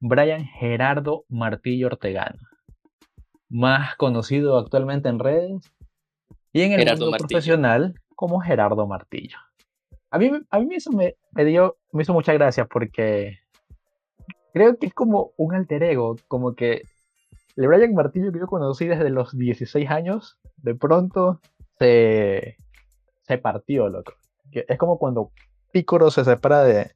Brian Gerardo Martillo Ortegano, más conocido actualmente en redes y en el mundo profesional como Gerardo Martillo. A mí, a mí eso me, me, dio, me hizo mucha gracia porque creo que es como un alter ego, como que el Brian Martillo que yo conocí desde los 16 años, de pronto se, se partió, loco. Es como cuando Picoro se separa de,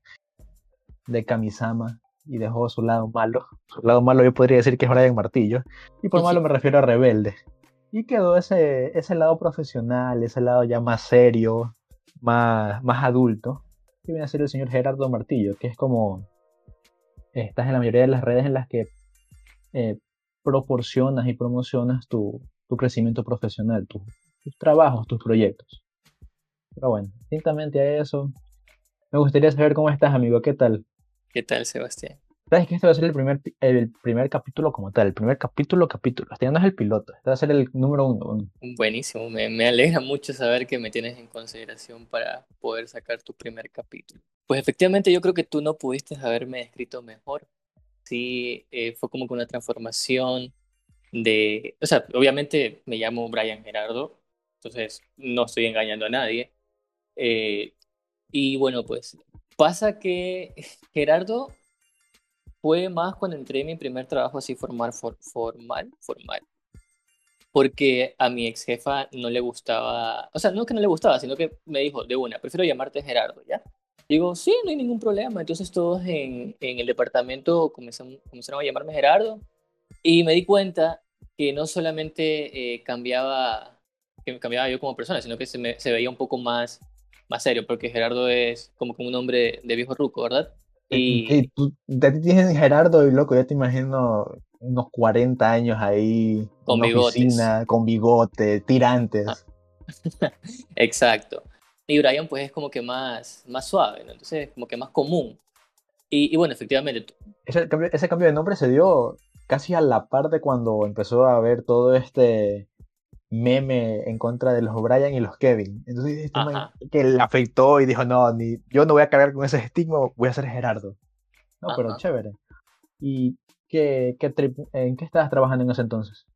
de Kamisama y dejó su lado malo. Su lado malo yo podría decir que es Brian Martillo. Y por malo me refiero a rebelde. Y quedó ese, ese lado profesional, ese lado ya más serio, más, más adulto, que viene a ser el señor Gerardo Martillo, que es como estás en la mayoría de las redes en las que eh, proporcionas y promocionas tu, tu crecimiento profesional, tus trabajos, tus proyectos. Pero bueno, distintamente a eso, me gustaría saber cómo estás, amigo. ¿Qué tal? ¿Qué tal, Sebastián? Sabes que este va a ser el primer, el primer capítulo como tal, el primer capítulo, capítulo. Este ya no es el piloto, este va a ser el número uno. Buenísimo, me, me, alegra mucho saber que me tienes en consideración para poder sacar tu primer capítulo. Pues efectivamente yo creo que tú no pudiste haberme escrito mejor. Sí, eh, fue como que una transformación de, o sea, obviamente me llamo Brian Gerardo, entonces no estoy engañando a nadie. Eh, y bueno, pues pasa que Gerardo fue más cuando entré en mi primer trabajo así formal, formal, formal. Porque a mi ex jefa no le gustaba, o sea, no que no le gustaba, sino que me dijo, de una, prefiero llamarte Gerardo, ¿ya? Digo, sí, no hay ningún problema. Entonces todos en, en el departamento comenzaron, comenzaron, a llamarme Gerardo y me di cuenta que no solamente eh, cambiaba, que cambiaba yo como persona, sino que se, me, se veía un poco más, más serio, porque Gerardo es como, como un hombre de viejo ruco, ¿verdad? Y, tú, de ti tienes Gerardo y loco, ya te imagino unos 40 años ahí, con bigotes. con bigote, tirantes. Exacto. Y Brian pues es como que más, más suave, ¿no? Entonces como que más común. Y, y bueno, efectivamente. Ese cambio, ese cambio de nombre se dio casi a la par de cuando empezó a haber todo este meme en contra de los Brian y los Kevin. Entonces, este que le afectó y dijo, no, ni, yo no voy a cargar con ese estigma, voy a ser Gerardo. No, pero chévere. ¿Y qué, qué en qué estabas trabajando en ese entonces?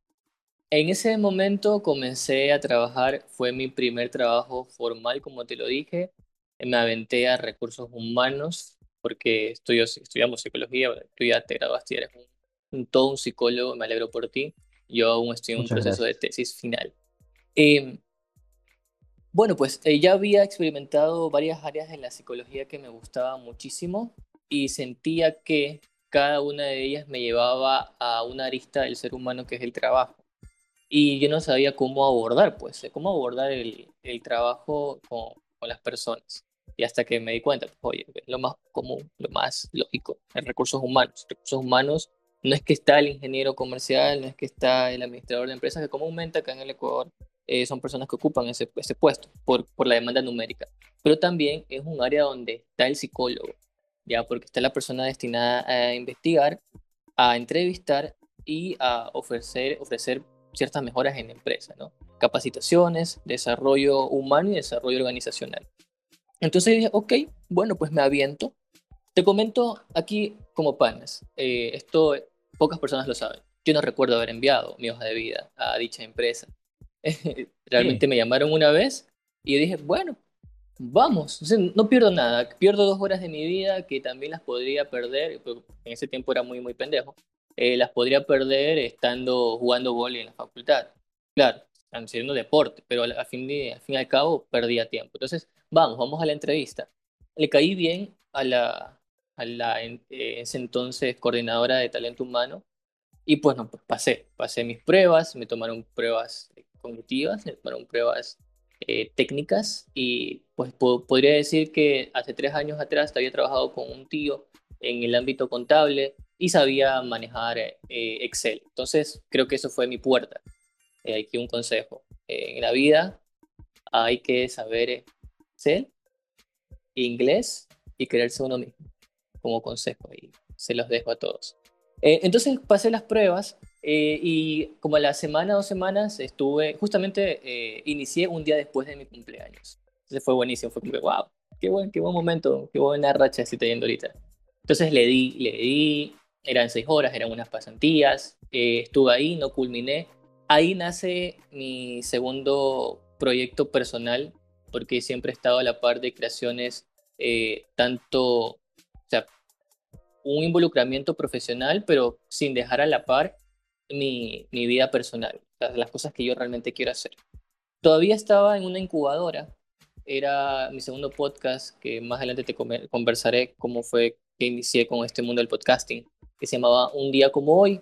En ese momento comencé a trabajar, fue mi primer trabajo formal, como te lo dije. Me aventé a recursos humanos porque estudio, estudiamos psicología, tú ya te graduaste, eres un, todo un psicólogo, me alegro por ti. Yo aún estoy en un proceso de tesis final. Em, bueno, pues eh, ya había experimentado varias áreas en la psicología que me gustaban muchísimo y sentía que cada una de ellas me llevaba a una arista del ser humano que es el trabajo. Y yo no sabía cómo abordar, pues, eh, cómo abordar el, el trabajo con, con, las personas. Y hasta que me di cuenta, pues, oye, lo más común, lo más lógico, en recursos humanos. Recursos humanos no es que está el ingeniero comercial, no es que está el administrador de empresas, que comúnmente acá en el Ecuador eh, son personas que ocupan ese, ese puesto por, por la demanda numérica. Pero también es un área donde está el psicólogo, ya porque está la persona destinada a investigar, a entrevistar y a ofrecer, ofrecer ciertas mejoras en la empresa, ¿no? Capacitaciones, desarrollo humano y desarrollo organizacional. Entonces dije, ok, bueno, pues me aviento te comento aquí como panes. Eh, esto pocas personas lo saben. Yo no recuerdo haber enviado mi hoja de vida a dicha empresa. Realmente me llamaron una vez y yo dije, bueno, vamos. no pierdo nada. Pierdo dos horas de mi vida que también las podría perder. En ese tiempo era muy, muy pendejo. Eh, las podría perder estando jugando vóley en la facultad. Claro, haciendo deporte, pero al fin, de, al fin y al cabo perdía tiempo. Entonces, vamos, vamos a la entrevista. Le caí bien a la, a la en, eh, ese entonces coordinadora de talento humano. Y pues no, pues pasé, pasé mis pruebas, me tomaron pruebas cognitivas, me tomaron pruebas eh, técnicas y pues podría decir que hace tres años atrás había trabajado con un tío en el ámbito contable y sabía manejar eh, Excel. Entonces creo que eso fue mi puerta. aquí un consejo. en la vida hay que saber Excel, inglés y quererse uno mismo como consejo y se los dejo a todos. Eh, entonces pasé las pruebas eh, y como a la semana, dos semanas, estuve, justamente eh, inicié un día después de mi cumpleaños. Entonces fue buenísimo, fue como, wow, qué buen, qué buen momento, qué buena racha estoy teniendo ahorita. Entonces le di, le di, eran seis horas, eran unas pasantías, eh, estuve ahí, no culminé. Ahí nace mi segundo proyecto personal, porque siempre he estado a la par de creaciones, eh, tanto, o sea, un involucramiento profesional, pero sin dejar a la par mi, mi vida personal, las cosas que yo realmente quiero hacer. Todavía estaba en una incubadora, era mi segundo podcast, que más adelante te conversaré cómo fue que inicié con este mundo del podcasting, que se llamaba Un día como hoy.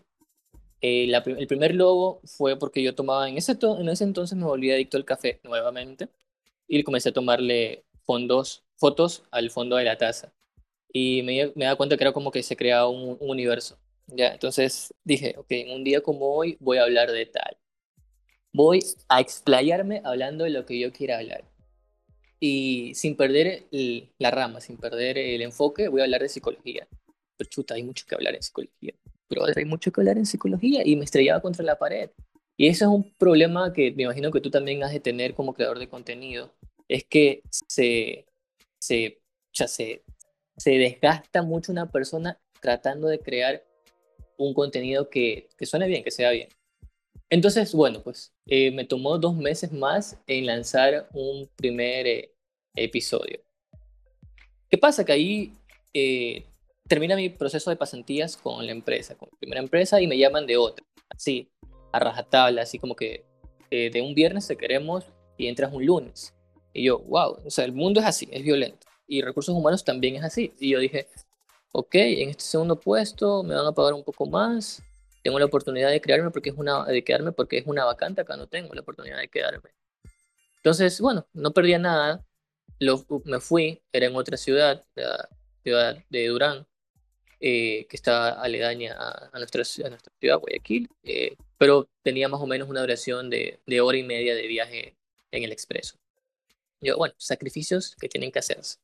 Eh, el primer logo fue porque yo tomaba, en ese, en ese entonces me volví adicto al café nuevamente y comencé a tomarle fondos, fotos al fondo de la taza. Y me, me da cuenta que era como que se creaba un, un universo. Ya, entonces dije, ok, un día como hoy voy a hablar de tal. Voy a explayarme hablando de lo que yo quiera hablar. Y sin perder la rama, sin perder el enfoque, voy a hablar de psicología. Pero chuta, hay mucho que hablar en psicología. Pero hay mucho que hablar en psicología y me estrellaba contra la pared. Y eso es un problema que me imagino que tú también has de tener como creador de contenido. Es que se, se, ya se, se desgasta mucho una persona tratando de crear un contenido que, suene bien, que sea bien. Entonces, bueno, pues eh, me tomó dos meses más en lanzar un primer eh, episodio. ¿Qué pasa? Que ahí eh, termina mi proceso de pasantías con la empresa, con mi primera empresa, y me llaman de otra, así, a rajatabla, así como que de un viernes te queremos y entras un lunes. Y yo, wow, o sea, el mundo es así, es violento. Y recursos humanos también es así. Y yo dije, ok, en este segundo puesto me van a pagar un poco más, tengo la oportunidad de crearme porque es una, de quedarme porque es una vacante, acá no tengo la oportunidad de quedarme. Entonces, bueno, no perdía nada, lo, me fui, era en otra ciudad, la ciudad de Durán, eh, que está aledaña a, nuestra, a nuestra ciudad, Guayaquil, eh, pero tenía más o menos una duración de, de hora y media de viaje en el expreso. Yo, bueno, sacrificios que tienen que hacerse.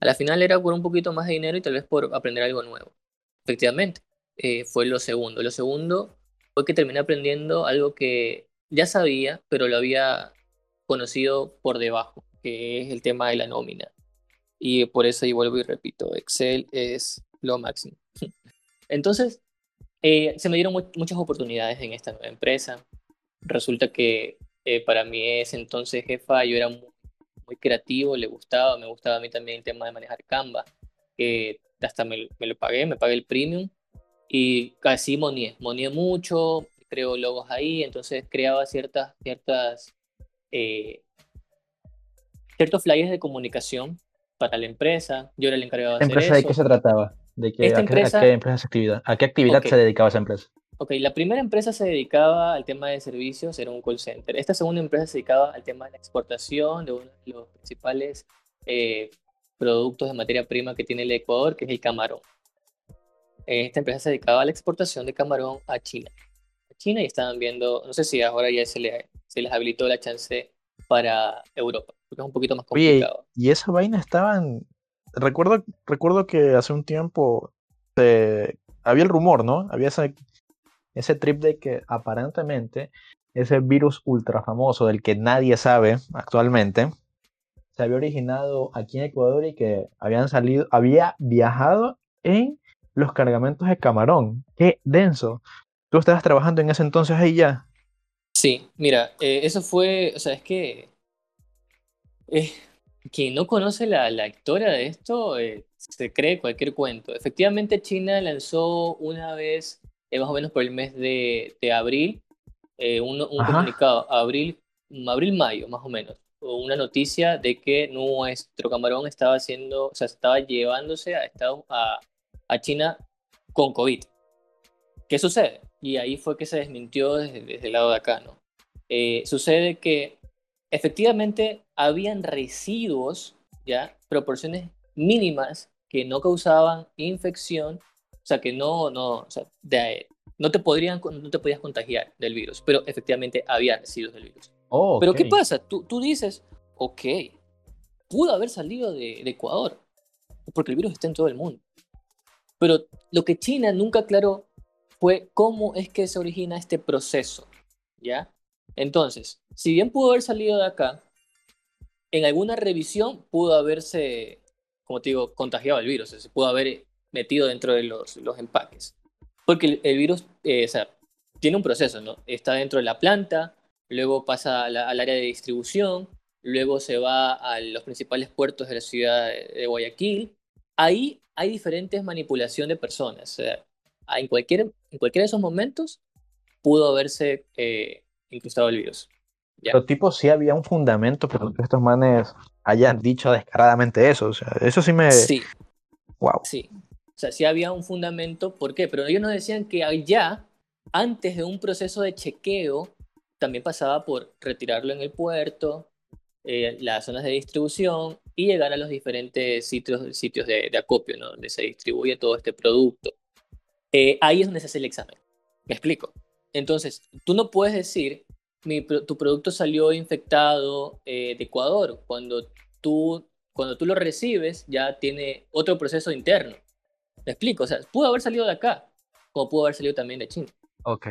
A la final era por un poquito más de dinero y tal vez por aprender algo nuevo. Efectivamente, eh, fue lo segundo. Lo segundo fue que terminé aprendiendo algo que ya sabía, pero lo había conocido por debajo, que es el tema de la nómina. Y por eso, y vuelvo y repito, Excel es lo máximo. Entonces, eh, se me dieron muchas oportunidades en esta nueva empresa. Resulta que eh, para mí ese entonces jefa, yo era muy, muy, creativo, le gustaba, me gustaba a mí también el tema de manejar Canva, que hasta me, me, lo pagué, me pagué el premium y casi monié, monié mucho, creo logos ahí, entonces creaba ciertas, ciertas, eh, ciertos flyers de comunicación para la empresa. Yo era el encargado de hacer ¿Empresa de qué se trataba? ¿De qué, a, empresa, qué, actividad? ¿A qué actividad se dedicaba esa empresa? Ok, la primera empresa se dedicaba al tema de servicios, era un call center. Esta segunda empresa se dedicaba al tema de la exportación de uno de los principales eh, productos de materia prima que tiene el Ecuador, que es el camarón esta empresa se dedicaba a la exportación de camarón a China. A China y estaban viendo, no sé si ahora ya se, le, se les habilitó la chance para Europa, porque es un poquito más complicado. y esa vaina estaban... Recuerdo, recuerdo que hace un tiempo se... había el rumor, ¿no? Había ese, ese trip de que aparentemente ese virus ultra famoso del que nadie sabe actualmente se había originado aquí en Ecuador y que habían salido, había viajado en los cargamentos de camarón. Qué denso. ¿Tú estabas trabajando en ese entonces ahí ya? Sí, mira, eh, eso fue, o sea, es que eh, quien no conoce la, la historia de esto eh, se cree cualquier cuento. Efectivamente, China lanzó una vez, más o menos por el mes de, de abril, un, un comunicado, abril, abril-mayo, más o menos, una noticia de que nuestro camarón estaba haciendo, o sea, estaba llevándose a Estados a, a China con COVID. ¿Qué sucede? Y ahí fue que se desmintió desde, el lado de acá, ¿no? Eh, sucede que efectivamente habían residuos, ¿ya? Proporciones mínimas que no causaban infección, o sea, que no, no, o sea, no, te podrían, no te podías contagiar del virus, pero efectivamente había residuos del virus. Oh, pero ¿qué pasa? Tú, tú dices, ok, pudo haber salido de, de Ecuador, porque el virus está en todo el mundo. Pero lo que China nunca aclaró fue cómo es que se origina este proceso, ¿ya? Entonces, si bien pudo haber salido de acá, en alguna revisión pudo haberse, como te digo, contagiado el virus, se pudo haber metido dentro de los, los empaques. Porque el, virus, eh, o sea, tiene un proceso, ¿no? Está dentro de la planta, luego pasa al área de distribución, luego se va a los principales puertos de la ciudad de Guayaquil. Ahí hay diferentes manipulaciones de personas. O sea, en, cualquier, en cualquiera de esos momentos pudo haberse eh, incrustado el virus. Pero tipo sí había un fundamento para que estos manes hayan dicho descaradamente eso. O sea, eso sí me... Sí. Wow. Sí. O sea, sí había un fundamento. ¿Por qué? Pero ellos nos decían que allá, antes de un proceso de chequeo, también pasaba por retirarlo en el puerto, eh, las zonas de distribución y llegar a los diferentes sitios, sitios de, acopio, ¿no? donde se distribuye todo este producto. Eh, ahí es donde se hace el examen. ¿Me explico? Entonces, tú no puedes decir, mi, tu producto salió infectado eh, de Ecuador, cuando tú, cuando tú lo recibes ya tiene otro proceso interno. ¿Me explico? O sea, pudo haber salido de acá, como pudo haber salido también de China. Ok.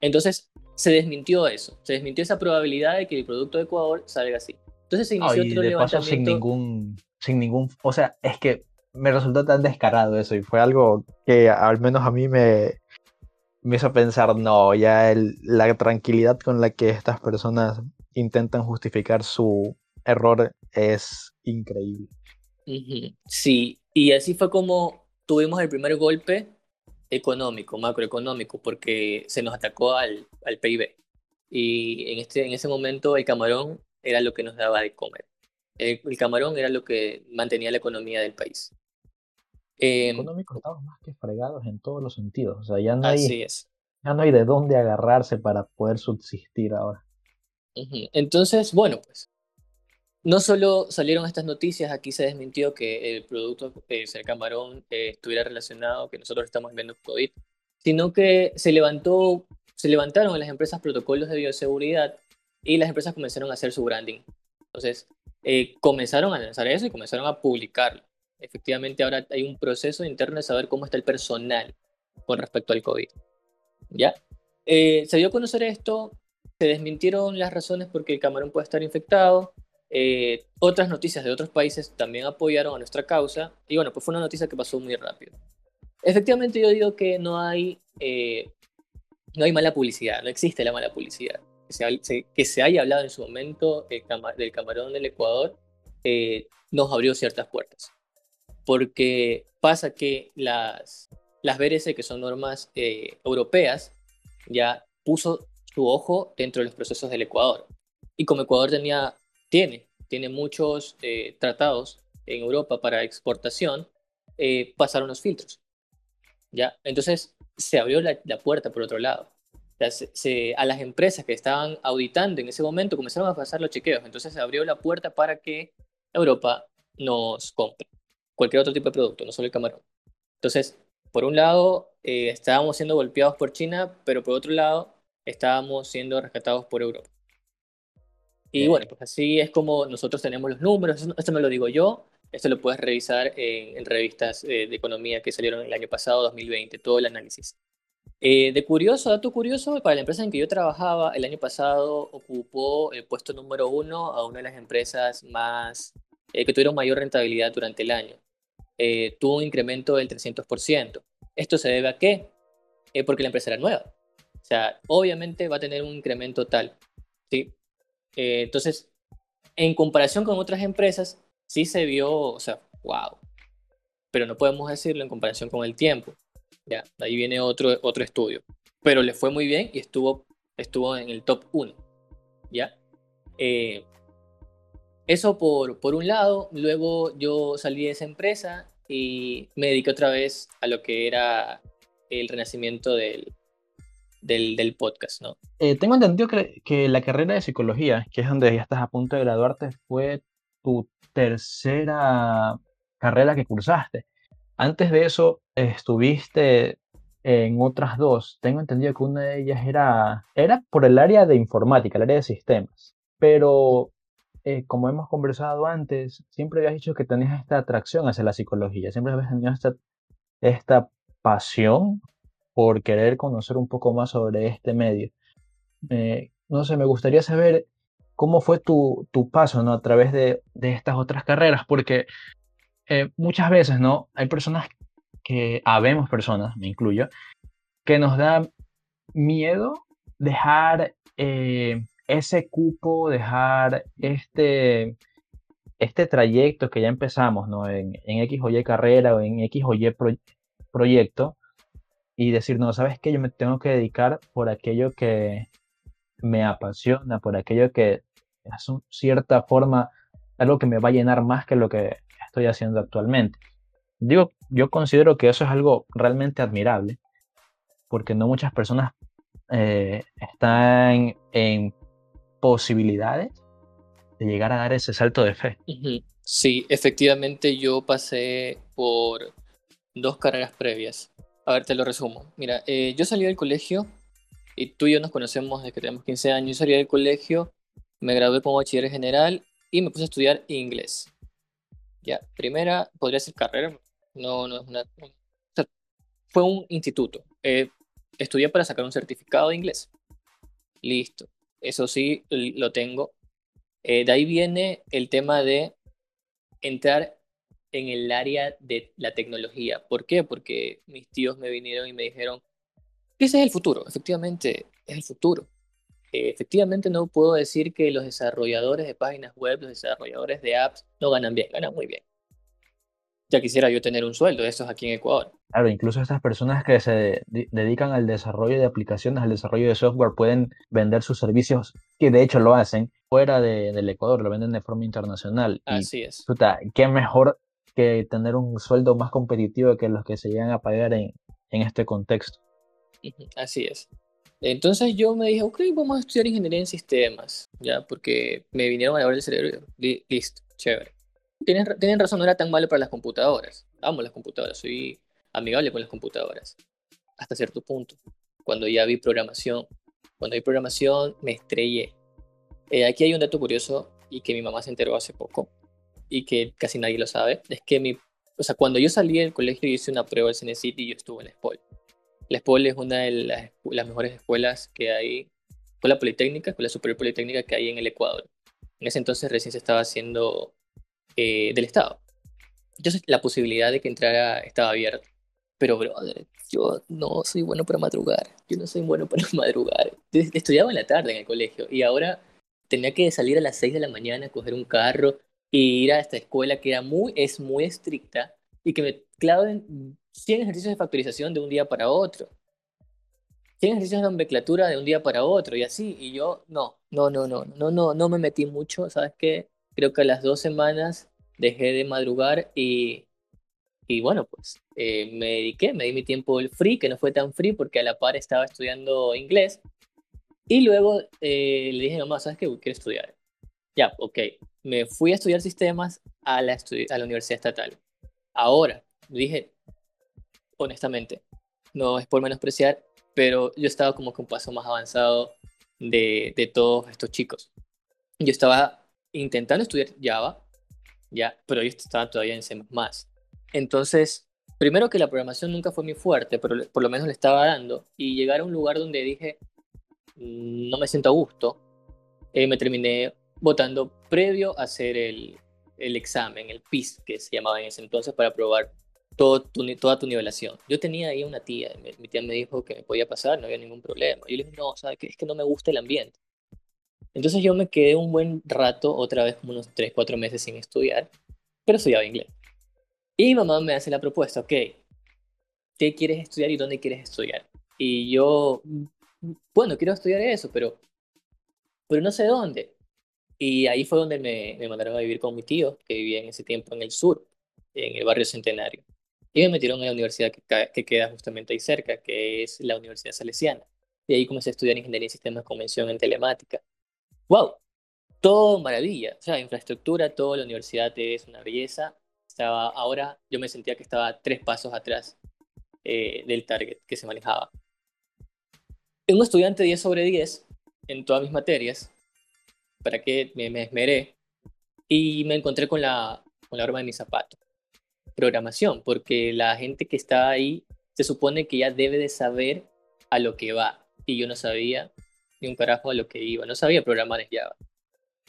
Entonces, se desmintió eso, se desmintió esa probabilidad de que el producto de Ecuador salga así. Entonces se inició otro de levantamiento. sin ningún, sin ningún, o sea, es que me resultó tan descarado eso y fue algo que al menos a mí me, me hizo pensar, no, ya la tranquilidad con la que estas personas intentan justificar su error es increíble. Sí, y así fue como tuvimos el primer golpe económico, macroeconómico, porque se nos atacó al, al PIB. Y en, este, en ese momento el camarón era lo que nos daba de comer. El, camarón era lo que mantenía la economía del país. Eh, económico estamos más que fregados en todos los sentidos. O sea, ya no, hay, es. ya no hay de dónde agarrarse para poder subsistir ahora. Entonces, bueno, pues no solo salieron estas noticias, aquí se desmintió que el producto eh, el camarón eh, estuviera relacionado, que nosotros estamos viendo COVID, sino que se levantó, se levantaron en las empresas protocolos de bioseguridad y las empresas comenzaron a hacer su branding. Entonces, eh, comenzaron a lanzar eso y comenzaron a publicarlo. Efectivamente, ahora hay un proceso interno de saber cómo está el personal con respecto al COVID. ¿Ya? se dio a conocer esto, se desmintieron las razones porque el camarón puede estar infectado, eh, otras noticias de otros países también apoyaron a nuestra causa y bueno, pues fue una noticia que pasó muy rápido. Efectivamente yo digo que no hay, eh, no hay mala publicidad, no existe la mala publicidad. Que se, haya hablado en su momento del camarón del Ecuador eh, nos abrió ciertas puertas. Porque pasa que las, las BRC, que son normas europeas, ya puso su ojo dentro de los procesos del Ecuador. Y como Ecuador tenía tiene, tiene muchos eh, tratados en Europa para exportación, eh, pasaron los filtros. ¿ya? Entonces se abrió la, puerta por otro lado. a las empresas que estaban auditando en ese momento comenzaron a pasar los chequeos. Entonces se abrió la puerta para que Europa nos compre cualquier otro tipo de producto, no solo el camarón. Entonces, por un lado, eh, estábamos siendo golpeados por China, pero por otro lado, estábamos siendo rescatados por Europa. Y bueno, pues así es como nosotros tenemos los números, esto no lo digo yo, esto lo puedes revisar en, revistas eh, de economía que salieron el año pasado, 2020, todo el análisis. Eh, de curioso, dato curioso, para la empresa en que yo trabajaba, el año pasado ocupó el puesto número uno a una de las empresas más eh, que tuvieron mayor rentabilidad durante el año. tuvo un incremento del 300%. ¿Esto se debe a qué? porque la empresa era nueva. O sea, obviamente va a tener un incremento tal. ¿sí? Eh, entonces, en comparación con otras empresas, sí se vio, o sea, wow. Pero no podemos decirlo en comparación con el tiempo. Ya, ahí viene otro, otro estudio. Pero le fue muy bien y estuvo, estuvo en el top 1. ¿Ya? Eh, eso por, por un lado. Luego yo salí de esa empresa y me dediqué otra vez a lo que era el renacimiento del, del, podcast, ¿no? Eh, tengo entendido que, la carrera de psicología, que es donde ya estás a punto de graduarte, fue tu tercera carrera que cursaste. Antes de eso, estuviste en otras dos. Tengo entendido que una de ellas era, era por el área de informática, el área de sistemas. Pero, eh, como hemos conversado antes, siempre habías dicho que tenías esta atracción hacia la psicología. Siempre habías tenido esta, esta pasión por querer conocer un poco más sobre este medio. no sé, me gustaría saber cómo fue tu, tu paso ¿no? a través de, de estas otras carreras, porque eh, muchas veces ¿no? hay personas que, habemos personas, me incluyo, que nos da miedo dejar eh, ese cupo, dejar este, este trayecto que ya empezamos ¿no? en, en X o Y carrera o en X o Y proyecto y decir, no, ¿sabes qué? Yo me tengo que dedicar por aquello que me apasiona, por aquello que es cierta forma algo que me va a llenar más que lo que estoy haciendo actualmente. Digo, yo considero que eso es algo realmente admirable, porque no muchas personas eh, están en posibilidades de llegar a dar ese salto de fe. Sí, efectivamente yo pasé por dos carreras previas. A ver, te lo resumo. Mira, eh, yo salí del colegio y tú y yo nos conocemos desde que tenemos 15 años. Yo salí del colegio, me gradué como bachiller general y me puse a estudiar inglés. Ya, primera, podría ser carrera, no, no es una... fue un instituto. Eh, estudié para sacar un certificado de inglés. Listo. Eso sí, lo tengo. Eh, de ahí viene el tema de entrar en el área de la tecnología. ¿Por qué? Porque mis tíos me vinieron y me dijeron, ese es el futuro, efectivamente es el futuro. Eh, efectivamente no puedo decir que los desarrolladores de páginas web, los desarrolladores de apps no ganan bien, ganan muy bien ya quisiera yo tener un sueldo de estos aquí en Ecuador. Claro, incluso estas personas que se dedican al desarrollo de aplicaciones, al desarrollo de software, pueden vender sus servicios, que de hecho lo hacen, fuera del Ecuador, lo venden de forma internacional. Así es. Puta, qué mejor que tener un sueldo más competitivo que los que se llegan a pagar en, en este contexto. Así es. Entonces yo me dije, ok, vamos a estudiar ingeniería en sistemas, ya, porque me vinieron a lavar el cerebro. Listo, chévere tienen, razón, no era tan malo para las computadoras. Amo las computadoras, soy amigable con las computadoras. Hasta cierto punto. Cuando ya vi programación, cuando vi programación me estrellé. Eh, aquí hay un dato curioso y que mi mamá se enteró hace poco y que casi nadie lo sabe. Es que mi, o sea, cuando yo salí del colegio hice una prueba del CNCIT y yo estuve en la SPOL. La SPOL es una de las, las mejores escuelas que hay, escuela politécnica, escuela superior politécnica que hay en el Ecuador. En ese entonces recién se estaba haciendo eh, del Estado. Entonces la posibilidad de que entrara estaba abierta. Pero, brother, yo no soy bueno para madrugar. Yo no soy bueno para madrugar. Estudiaba en la tarde en el colegio y ahora tenía que salir a las 6 de la mañana, coger un carro e ir a esta escuela que era muy, es muy estricta y que me claven 100 ejercicios de factorización de un día para otro. 100 ejercicios de nomenclatura de un día para otro y así. Y yo, no, no, no, no, no, no, no me metí mucho. ¿Sabes qué? Creo que a las dos semanas dejé de madrugar y, y bueno, pues eh, me dediqué, me di mi tiempo el free, que no fue tan free porque a la par estaba estudiando inglés. Y luego eh, le dije mamá, ¿sabes qué? Quiero estudiar. Ya, ok. Me fui a estudiar sistemas a la, a la Universidad Estatal. Ahora, dije, honestamente, no es por menospreciar, pero yo estaba como que un paso más avanzado de, de todos estos chicos. Yo estaba intentando estudiar Java, ya, pero yo estaba todavía en C++. Entonces, primero que la programación nunca fue muy fuerte, pero por lo menos le estaba dando, y llegar a un lugar donde dije, mm, no me siento a gusto, eh, me terminé votando previo a hacer el, el, examen, el PIS, que se llamaba en ese entonces, para probar todo toda tu nivelación. Yo tenía ahí una tía, mi, tía me dijo que me podía pasar, no había ningún problema. Yo le dije, no, ¿sabes qué? Es que no me gusta el ambiente. Entonces yo me quedé un buen rato, otra vez como unos 3, 4 meses sin estudiar, pero estudiaba inglés. Y mi mamá me hace la propuesta, ok, ¿qué quieres estudiar y dónde quieres estudiar? Y yo, bueno, quiero estudiar eso, pero, pero no sé dónde. Y ahí fue donde me, mandaron a vivir con mi tío, que vivía en ese tiempo en el sur, en el barrio Centenario. Y me metieron en la universidad que, que queda justamente ahí cerca, que es la Universidad Salesiana. Y ahí comencé a estudiar Ingeniería en Sistemas con mención en Telemática wow, todo maravilla. O sea, infraestructura, toda la universidad es una belleza. Estaba, ahora yo me sentía que estaba tres pasos atrás eh, del target que se manejaba. Un estudiante 10 sobre 10 en todas mis materias, para que me, me esmeré, y me encontré con la, con la arma de mi zapato. Programación, porque la gente que está ahí se supone que ya debe de saber a lo que va, y yo no sabía ni un carajo a lo que iba, no sabía programar en Java.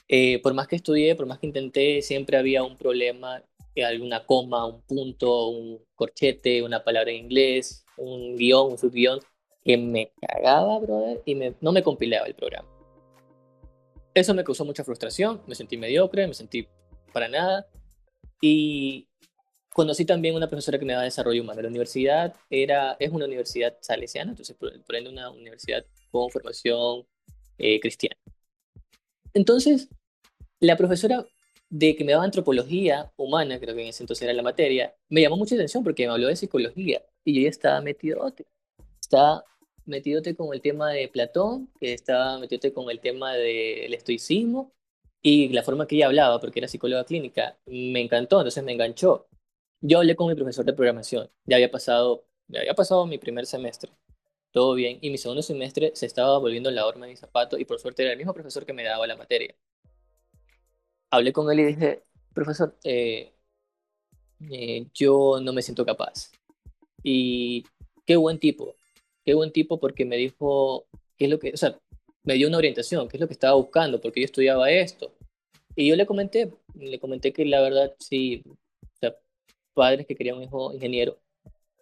Eh, por más que estudié, por más que intenté, siempre había un problema, eh, alguna coma, un punto, un corchete, una palabra en inglés, un guion, un subguión, que me cagaba, brother, y no me compilaba el programa. Eso me causó mucha frustración, me sentí mediocre, me sentí para nada. Y conocí también una profesora que me daba desarrollo humano. La universidad era, es una universidad salesiana, entonces por, ende una universidad con formación eh, cristiana. Entonces, la profesora de que me daba antropología humana, creo que en ese entonces era la materia, me llamó mucha atención porque me habló de psicología y yo ya estaba metido, estaba metidote con el tema de Platón, que estaba metidote con el tema del estoicismo y la forma que ella hablaba, porque era psicóloga clínica, me encantó, entonces me enganchó. Yo hablé con mi profesor de programación, ya había pasado, ya había pasado mi primer semestre, todo bien, y mi segundo semestre se estaba volviendo la horma de mi zapato y por suerte era el mismo profesor que me daba la materia. Hablé con él y dije, profesor, eh, eh, yo no me siento capaz. Y qué buen tipo, qué buen tipo porque me dijo qué es lo que, o sea, me dio una orientación, qué es lo que estaba buscando, porque yo estudiaba esto. Y yo le comenté, le comenté que la verdad sí, o sea, padres que querían un hijo ingeniero,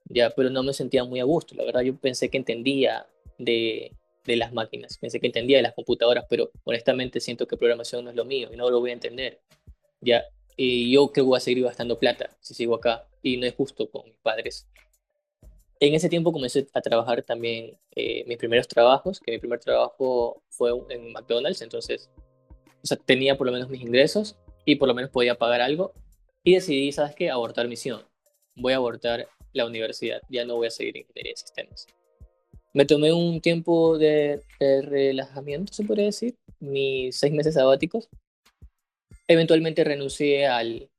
ya, pero no me sentía muy a gusto. La verdad, yo pensé que entendía de, de las máquinas, pensé que entendía de las computadoras, pero honestamente siento que programación no es lo mío y no lo voy a entender. Ya, y yo creo que voy a seguir gastando plata si sigo acá y no es justo con mis padres en ese tiempo comencé a trabajar también eh, mis primeros trabajos, que mi primer trabajo fue en McDonald's, entonces o sea, tenía por lo menos mis ingresos y por lo menos podía pagar algo. Y decidí, ¿sabes qué? Abortar misión. Voy a abortar la universidad, ya no voy a seguir ingeniería de sistemas. Me tomé un tiempo de, de relajamiento, se podría decir, mis seis meses sabáticos. Eventualmente renuncié al,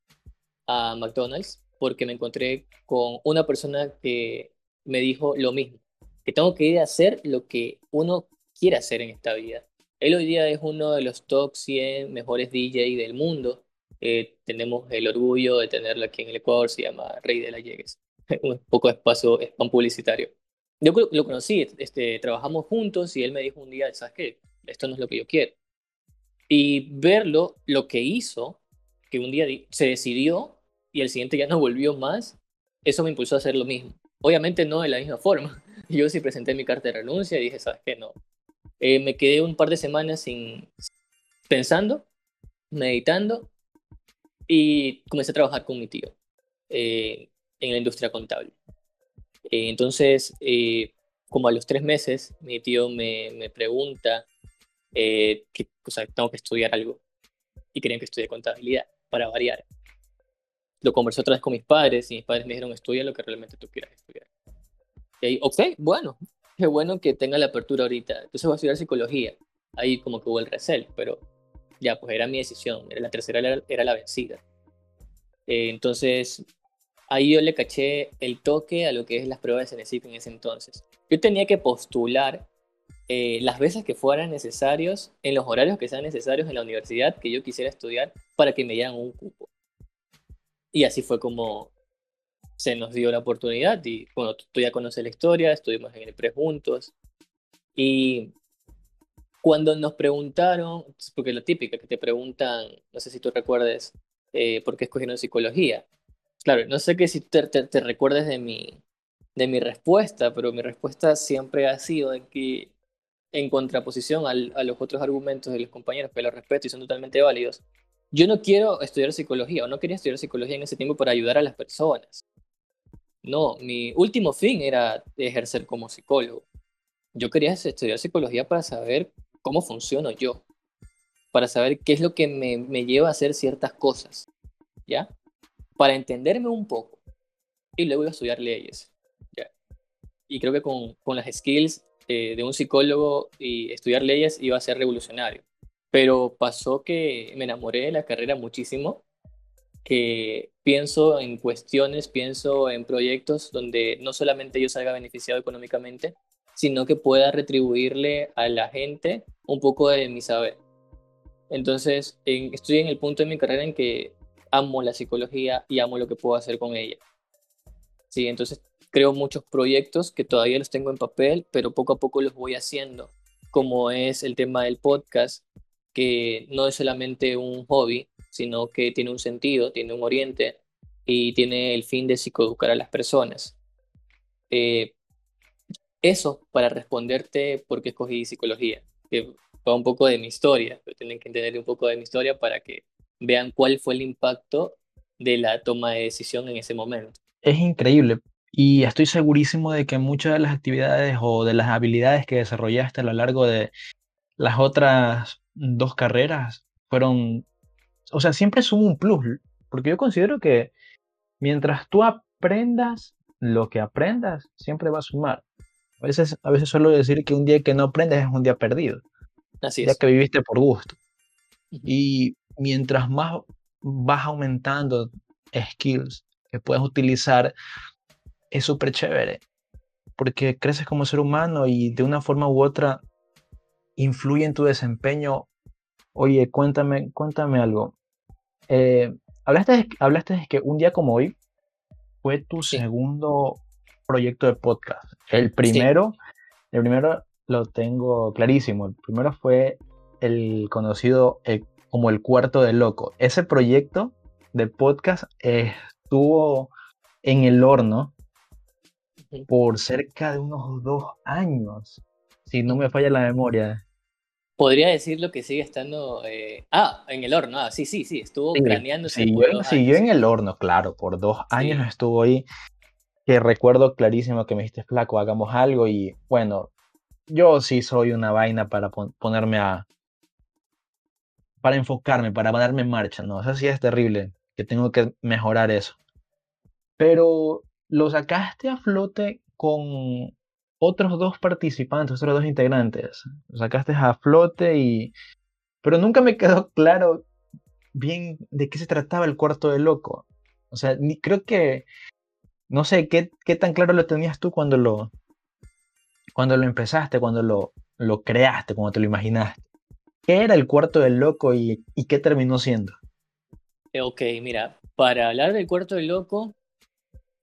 a McDonald's porque me encontré con una persona que me dijo lo mismo, que tengo que ir a hacer lo que uno quiere hacer en esta vida. Él hoy día es uno de los top 100 mejores DJ del mundo. Eh, tenemos el orgullo de tenerlo aquí en el Ecuador, se llama Rey de la Llegues. Un poco de espacio, spam publicitario. Yo lo conocí, este, trabajamos juntos y él me dijo un día, ¿sabes qué? Esto no es lo que yo quiero. Y verlo, lo que hizo, que un día se decidió y el siguiente ya no volvió más, eso me impulsó a hacer lo mismo. Obviamente no de la misma forma. Yo sí presenté mi carta de renuncia y dije, ¿sabes qué? No. Eh, me quedé un par de semanas sin pensando, meditando y comencé a trabajar con mi tío eh, en la industria contable. Eh, entonces, como a los tres meses, mi tío me, pregunta que o sea, tengo que estudiar algo y querían que estudie contabilidad para variar lo conversé otra vez con mis padres y mis padres me dijeron, estudia lo que realmente tú quieras estudiar. Y ahí, ok, bueno, qué bueno que tenga la apertura ahorita. Entonces voy a estudiar psicología. Ahí como que hubo el recel, pero ya, pues era mi decisión. Era la tercera era, la vencida. Eh, entonces, ahí yo le caché el toque a lo que es las pruebas de CNCIP en ese entonces. Yo tenía que postular eh, las veces que fueran necesarios, en los horarios que sean necesarios en la universidad que yo quisiera estudiar para que me dieran un cupo. Y así fue como se nos dio la oportunidad y bueno, tú ya conoces la historia, estuvimos en el pre juntos y cuando nos preguntaron, porque la típica que te preguntan, no sé si tú recuerdes, eh, por qué escogieron psicología. Claro, no sé que si te, te, recuerdes de mi, de mi respuesta, pero mi respuesta siempre ha sido de que en contraposición al, a los otros argumentos de los compañeros, que los respeto y son totalmente válidos, yo no quiero estudiar psicología o no quería estudiar psicología en ese tiempo para ayudar a las personas. No, mi último fin era ejercer como psicólogo. Yo quería estudiar psicología para saber cómo funciono yo, para saber qué es lo que me, lleva a hacer ciertas cosas, ¿ya? Para entenderme un poco. Y luego iba a estudiar leyes, ¿ya? Y creo que con, con las skills eh, de un psicólogo y estudiar leyes iba a ser revolucionario pero pasó que me enamoré de la carrera muchísimo, que pienso en cuestiones, pienso en proyectos donde no solamente yo salga beneficiado económicamente, sino que pueda retribuirle a la gente un poco de mi saber. Entonces, estoy en el punto de mi carrera en que amo la psicología y amo lo que puedo hacer con ella. Sí, entonces creo muchos proyectos que todavía los tengo en papel, pero poco a poco los voy haciendo, como es el tema del podcast, que no es solamente un hobby, sino que tiene un sentido, tiene un oriente y tiene el fin de psicoeducar a las personas. Eh, eso para responderte por qué escogí psicología, que fue un poco de mi historia, pero tienen que entender un poco de mi historia para que vean cuál fue el impacto de la toma de decisión en ese momento. Es increíble y estoy segurísimo de que muchas de las actividades o de las habilidades que desarrollaste a lo largo de las otras dos carreras fueron, o sea, siempre son un plus, porque yo considero que mientras tú aprendas lo que aprendas, siempre va a sumar. A veces, a veces suelo decir que un día que no aprendes es un día perdido. Así es. Ya que viviste por gusto. Y mientras más vas aumentando skills que puedes utilizar, es súper chévere. Porque creces como ser humano y de una forma u otra influye en tu desempeño. Oye, cuéntame, cuéntame algo. Eh, hablaste, de, hablaste de que un día como hoy fue tu segundo proyecto de podcast. El primero, el primero lo tengo clarísimo. El primero fue el conocido eh, como el cuarto de loco. Ese proyecto de podcast estuvo en el horno por cerca de unos dos años, si no me falla la memoria. Podría decir lo que sigue estando. Eh, ah, en el horno. Ah, sí, sí, sí. Estuvo craneando. Siguió, siguió en el horno, claro. Por dos años estuvo ahí. Que recuerdo clarísimo que me dijiste, flaco, hagamos algo. Y bueno, yo sí soy una vaina para ponerme a. Para enfocarme, para ponerme en marcha. No, eso sí es terrible. Que tengo que mejorar eso. Pero lo sacaste a flote con otros dos participantes, otros dos integrantes. Sacaste a flote y... Pero nunca me quedó claro bien de qué se trataba el cuarto de loco. O sea, ni, creo que... No sé, ¿qué, ¿qué tan claro lo tenías tú cuando lo, cuando lo empezaste, cuando lo, lo creaste, cuando te lo imaginaste? ¿Qué era el cuarto del loco y, y qué terminó siendo? Ok, mira, para hablar del cuarto del loco,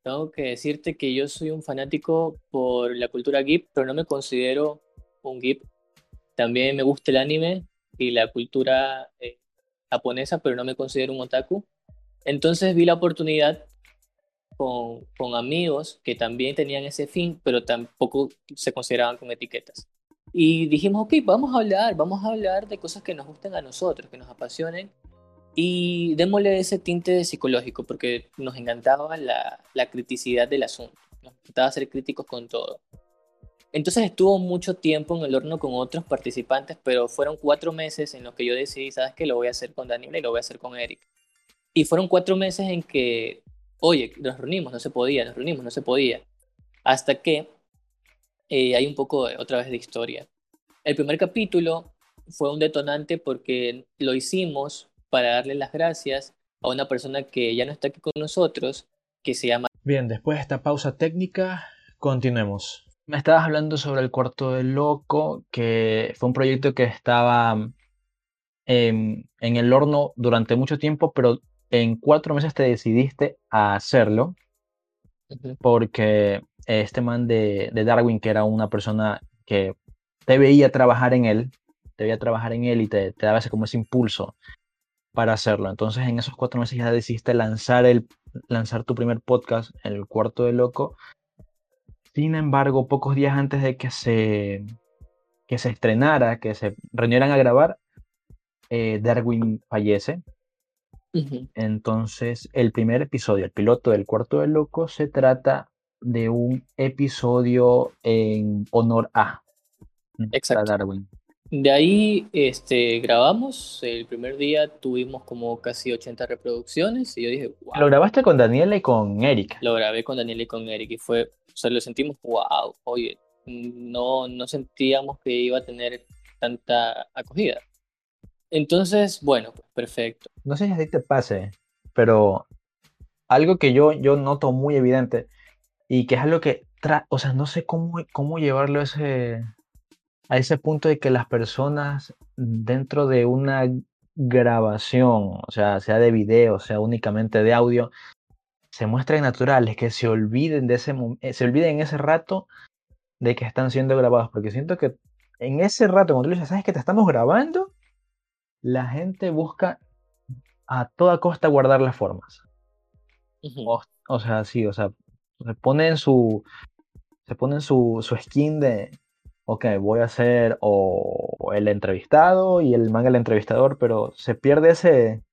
tengo que decirte que yo soy un fanático por la cultura geek, pero no me considero un geek. También me gusta el anime y la cultura eh, japonesa, pero no me considero un otaku. Entonces vi la oportunidad con, con, amigos que también tenían ese fin, pero tampoco se consideraban con etiquetas. Y dijimos, ok, vamos a hablar, vamos a hablar de cosas que nos gusten a nosotros, que nos apasionen y démosle ese tinte psicológico, porque nos encantaba la, la criticidad del asunto, nos encantaba ser críticos con todo. Entonces estuvo mucho tiempo en el horno con otros participantes, pero fueron cuatro meses en los que yo decidí, sabes que lo voy a hacer con Daniela y lo voy a hacer con Eric. Y fueron cuatro meses en que, oye, nos reunimos, no se podía, nos reunimos, no se podía. Hasta que eh, hay un poco otra vez de historia. El primer capítulo fue un detonante porque lo hicimos para darle las gracias a una persona que ya no está aquí con nosotros, que se llama... Bien, después de esta pausa técnica, continuemos. Me estabas hablando sobre el cuarto del loco, que fue un proyecto que estaba en, en el horno durante mucho tiempo, pero en cuatro meses te decidiste a hacerlo, porque este man de, de, Darwin, que era una persona que te veía trabajar en él, te veía trabajar en él y te, te daba ese, como ese impulso para hacerlo. Entonces en esos cuatro meses ya decidiste lanzar, el, lanzar tu primer podcast, El Cuarto de Loco. Sin embargo, pocos días antes de que se, que se estrenara, que se reunieran a grabar, eh, Darwin fallece. Entonces, el primer episodio, el piloto del Cuarto de Loco, se trata de un episodio en honor a, Exacto. Darwin. De ahí este, grabamos, el primer día tuvimos como casi 80 reproducciones y yo dije, wow. Lo grabaste con Daniela y con Eric. Lo grabé con Daniela y con Eric y fue, o sea, lo sentimos, wow, oye, no, no sentíamos que iba a tener tanta acogida. Entonces, bueno, pues perfecto. No sé si a ti te pase, pero algo que yo, yo noto muy evidente y que es algo que, o sea, no sé cómo, cómo llevarlo a ese, a ese punto de que las personas dentro de una grabación, o sea, sea de video, sea únicamente de audio, se muestren naturales, que se olviden de ese eh, se olviden en ese rato de que están siendo grabados, porque siento que en ese rato cuando tú dices, ¿sabes que te estamos grabando? La gente busca a toda costa guardar las formas. o, sea, sí, o sea, se pone en su se ponen su, su skin de, ok, voy a ser o el entrevistado y el man el entrevistador, pero se pierde ese,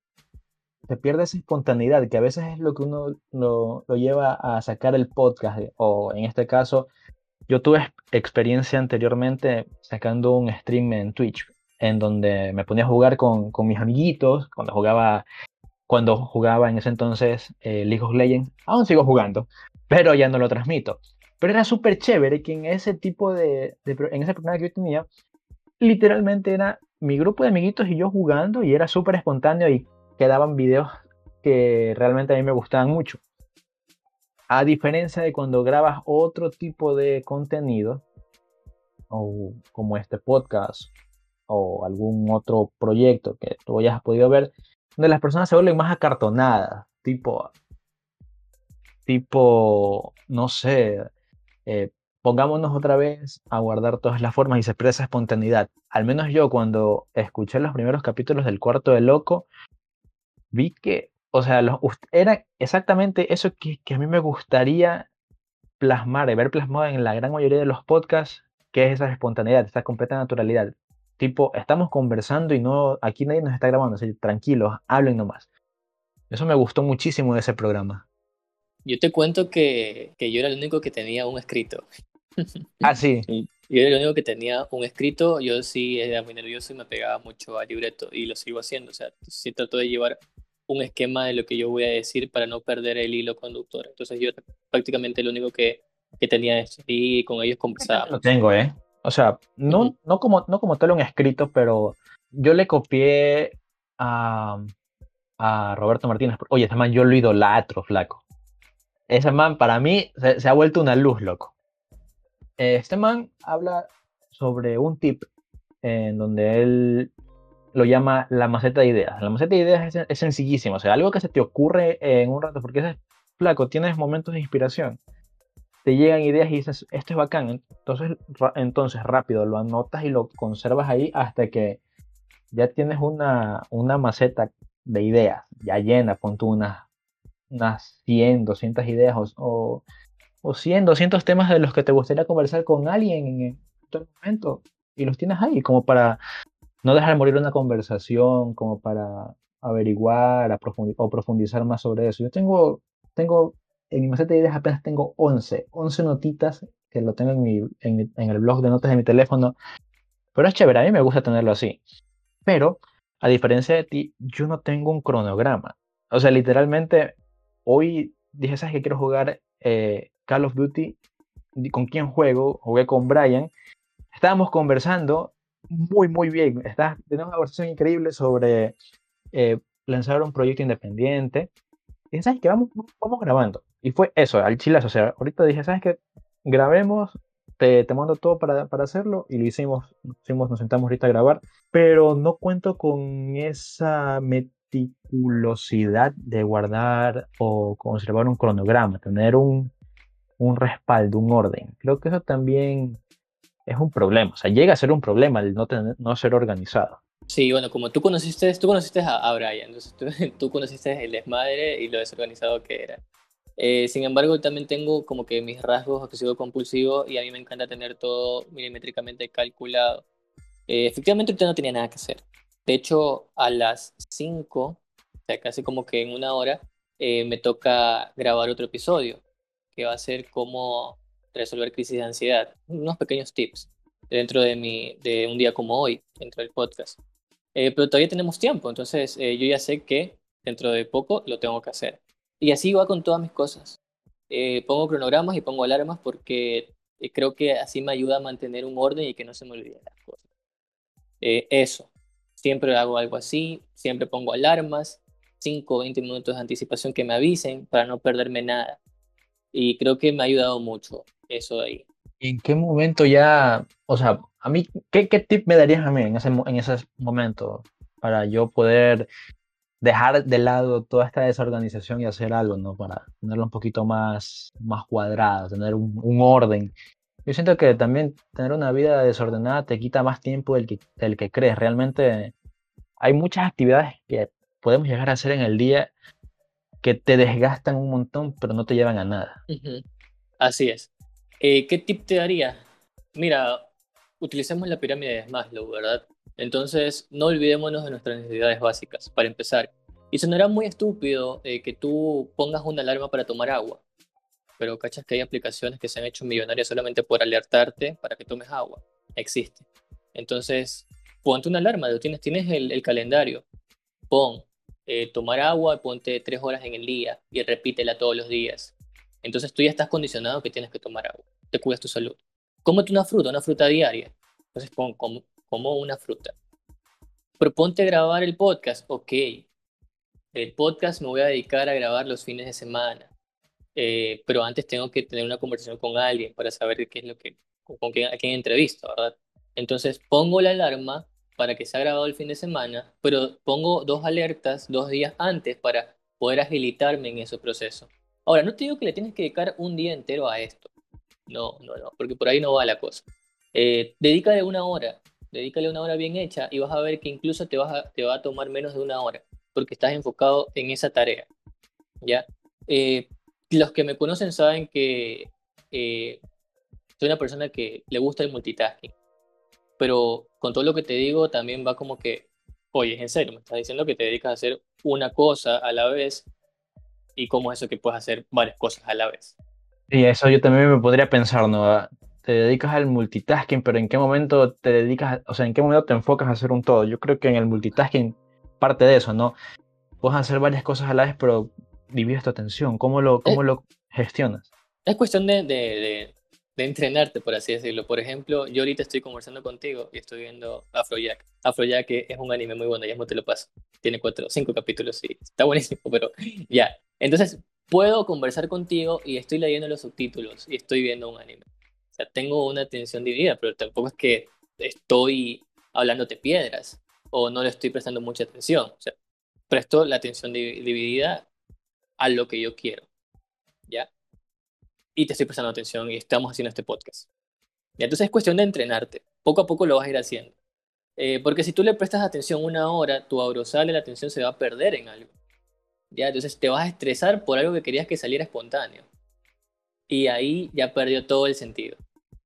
se pierde esa espontaneidad, que a veces es lo que uno lo, lo lleva a sacar el podcast, o en este caso, yo tuve experiencia anteriormente sacando un stream en Twitch, en donde me ponía a jugar con, con mis amiguitos, cuando jugaba, cuando jugaba en ese entonces eh, League of Legends, aún sigo jugando, pero ya no lo transmito. Pero era súper chévere que en ese tipo de, en ese programa que yo tenía, literalmente era mi grupo de amiguitos y yo jugando y era súper espontáneo y quedaban videos que realmente a mí me gustaban mucho. A diferencia de cuando grabas otro tipo de contenido, o como este podcast, o algún otro proyecto que tú hayas podido ver, donde las personas se vuelven más acartonadas, tipo, tipo, no sé, eh, pongámonos otra vez a guardar todas las formas y se expresa espontaneidad. Al menos yo cuando escuché los primeros capítulos del Cuarto de Loco, vi que, o sea, era exactamente eso que, a mí me gustaría plasmar y ver plasmado en la gran mayoría de los podcasts, que es esa espontaneidad, esa completa naturalidad. Tipo, estamos conversando y no, aquí nadie nos está grabando, así, tranquilos, hablen nomás. Eso me gustó muchísimo de ese programa. Yo te cuento que, que yo era el único que tenía un escrito. Ah, sí. Yo era el único que tenía un escrito, yo sí era muy nervioso y me pegaba mucho al libreto y lo sigo haciendo, o sea, sí trato de llevar un esquema de lo que yo voy a decir para no perder el hilo conductor. Entonces yo prácticamente el único que, que tenía esto y con ellos conversaba. Lo tengo, ¿eh? O sea, no, no, como, no como tal un escrito, pero yo le copié a, a Roberto Martínez. Oye, ese man yo lo idolatro, flaco. Ese man para mí se, ha vuelto una luz, loco. Este man habla sobre un tip en donde él lo llama la maceta de ideas. La maceta de ideas es, sencillísima, o sea, algo que se te ocurre en un rato, porque es flaco, tienes momentos de inspiración, te llegan ideas y dices, esto es bacán, entonces, entonces rápido lo anotas y lo conservas ahí hasta que ya tienes una, una maceta de ideas, ya llena, pon tú unas, unas 100, 200 ideas o, o, 100, 200 temas de los que te gustaría conversar con alguien en todo momento y los tienes ahí como para no dejar morir una conversación como para averiguar o profundizar más sobre eso. Yo tengo, tengo en mi maceta de ideas apenas tengo 11, 11 notitas que lo tengo en, mi, en, el blog de notas de mi teléfono. Pero es chévere, a mí me gusta tenerlo así. Pero, a diferencia de ti, yo no tengo un cronograma. O sea, literalmente, hoy dije, ¿sabes que quiero jugar eh, Call of Duty? ¿Con quién juego? Jugué con Brian. Estábamos conversando muy, muy bien. Está, tenemos una conversación increíble sobre eh, lanzar un proyecto independiente. Y sabes que vamos, vamos grabando. Y fue eso, al chilazo. O sea, ahorita dije, ¿sabes qué? Grabemos, te, te mando todo para, para, hacerlo. Y lo hicimos, hicimos, nos sentamos ahorita a grabar. Pero no cuento con esa meticulosidad de guardar o conservar un cronograma, tener un, un respaldo, un orden. Creo que eso también es un problema. O sea, llega a ser un problema el no, tener, no ser organizado. Sí, bueno, como tú conociste, tú conociste a, Brian, entonces tú, conociste el desmadre y lo desorganizado que era. Eh, sin embargo, también tengo como que mis rasgos obsesivo compulsivo y a mí me encanta tener todo milimétricamente calculado. Eh, efectivamente, ahorita no tenía nada que hacer. De hecho, a las 5, o sea, casi como que en una hora, eh, me toca grabar otro episodio, que va a ser como resolver crisis de ansiedad. Unos pequeños tips dentro de, mi, de un día como hoy, dentro del podcast. Eh, pero todavía tenemos tiempo, entonces eh, yo ya sé que dentro de poco lo tengo que hacer. Y así va con todas mis cosas. Pongo cronogramas y pongo alarmas porque creo que así me ayuda a mantener un orden y que no se me olviden las cosas. eso, siempre hago algo así, siempre pongo alarmas, 5 o 20 minutos de anticipación que me avisen para no perderme nada. Y creo que me ha ayudado mucho eso de ahí. ¿Y en qué momento ya, o sea, a mí, qué, qué tip me darías a mí en ese, en ese momento para yo poder dejar de lado toda esta desorganización y hacer algo, ¿no? Para tenerlo un poquito más, más cuadrado, tener un, un orden. Yo siento que también tener una vida desordenada te quita más tiempo del que, crees. Realmente hay muchas actividades que podemos llegar a hacer en el día que te desgastan un montón, pero no te llevan a nada. Así es. Eh, ¿Qué tip te daría? Mira, utilicemos la pirámide de Maslow, ¿verdad? Entonces, no olvidémonos de nuestras necesidades básicas, para empezar. Y sonará muy estúpido eh, que tú pongas una alarma para tomar agua, pero cachas que hay aplicaciones que se han hecho millonarias solamente por alertarte para que tomes agua. Existe. Entonces, ponte una alarma, tienes, tienes el, calendario. Pon eh, tomar agua, ponte tres horas en el día y repítela todos los días. Entonces tú ya estás condicionado que tienes que tomar agua. Te cuidas tu salud. Cómete una fruta, una fruta diaria. Entonces pon como, como una fruta. Proponte grabar el podcast. Ok. El podcast me voy a dedicar a grabar los fines de semana. Eh, pero antes tengo que tener una conversación con alguien para saber qué es lo que, con, quién, a quién entrevisto, ¿verdad? Entonces pongo la alarma para que sea grabado el fin de semana, pero pongo dos alertas dos días antes para poder agilitarme en ese proceso. Ahora, no te digo que le tienes que dedicar un día entero a esto. No, no, no, porque por ahí no va la cosa. Eh, dedícale una hora, dedícale una hora bien hecha y vas a ver que incluso te, vas a, te va a tomar menos de una hora, porque estás enfocado en esa tarea. ¿Ya? Eh, los que me conocen saben que eh, soy una persona que le gusta el multitasking, pero con todo lo que te digo también va como que, oye, en serio, me estás diciendo que te dedicas a hacer una cosa a la vez y cómo es eso que puedes hacer varias cosas a la vez. Y eso yo también me podría pensar, ¿no? Ah, te dedicas al multitasking, pero ¿en qué momento te dedicas, o sea, en qué momento te enfocas a hacer un todo? Yo creo que en el multitasking parte de eso, ¿no? Puedes hacer varias cosas a la vez, pero divides tu atención. ¿Cómo lo, cómo lo gestionas? Es cuestión de, de, de, entrenarte, por así decirlo. Por ejemplo, yo ahorita estoy conversando contigo y estoy viendo Afrojack. Afrojack es un anime muy bueno, ya no te lo paso. Tiene cuatro, cinco capítulos y está buenísimo, pero ya. Entonces, puedo conversar contigo y estoy leyendo los subtítulos y estoy viendo un anime. O sea, tengo una atención dividida, pero tampoco es que estoy hablándote piedras o no le estoy prestando mucha atención. O sea, presto la atención dividida a lo que yo quiero. ¿Ya? Y te estoy prestando atención y estamos haciendo este podcast. ¿Ya? Entonces es cuestión de entrenarte. Poco a poco lo vas a ir haciendo. Eh, porque si tú le prestas atención una hora, tu abrosal de la atención se va a perder en algo. ¿Ya? Entonces te vas a estresar por algo que querías que saliera espontáneo. Y ahí ya perdió todo el sentido.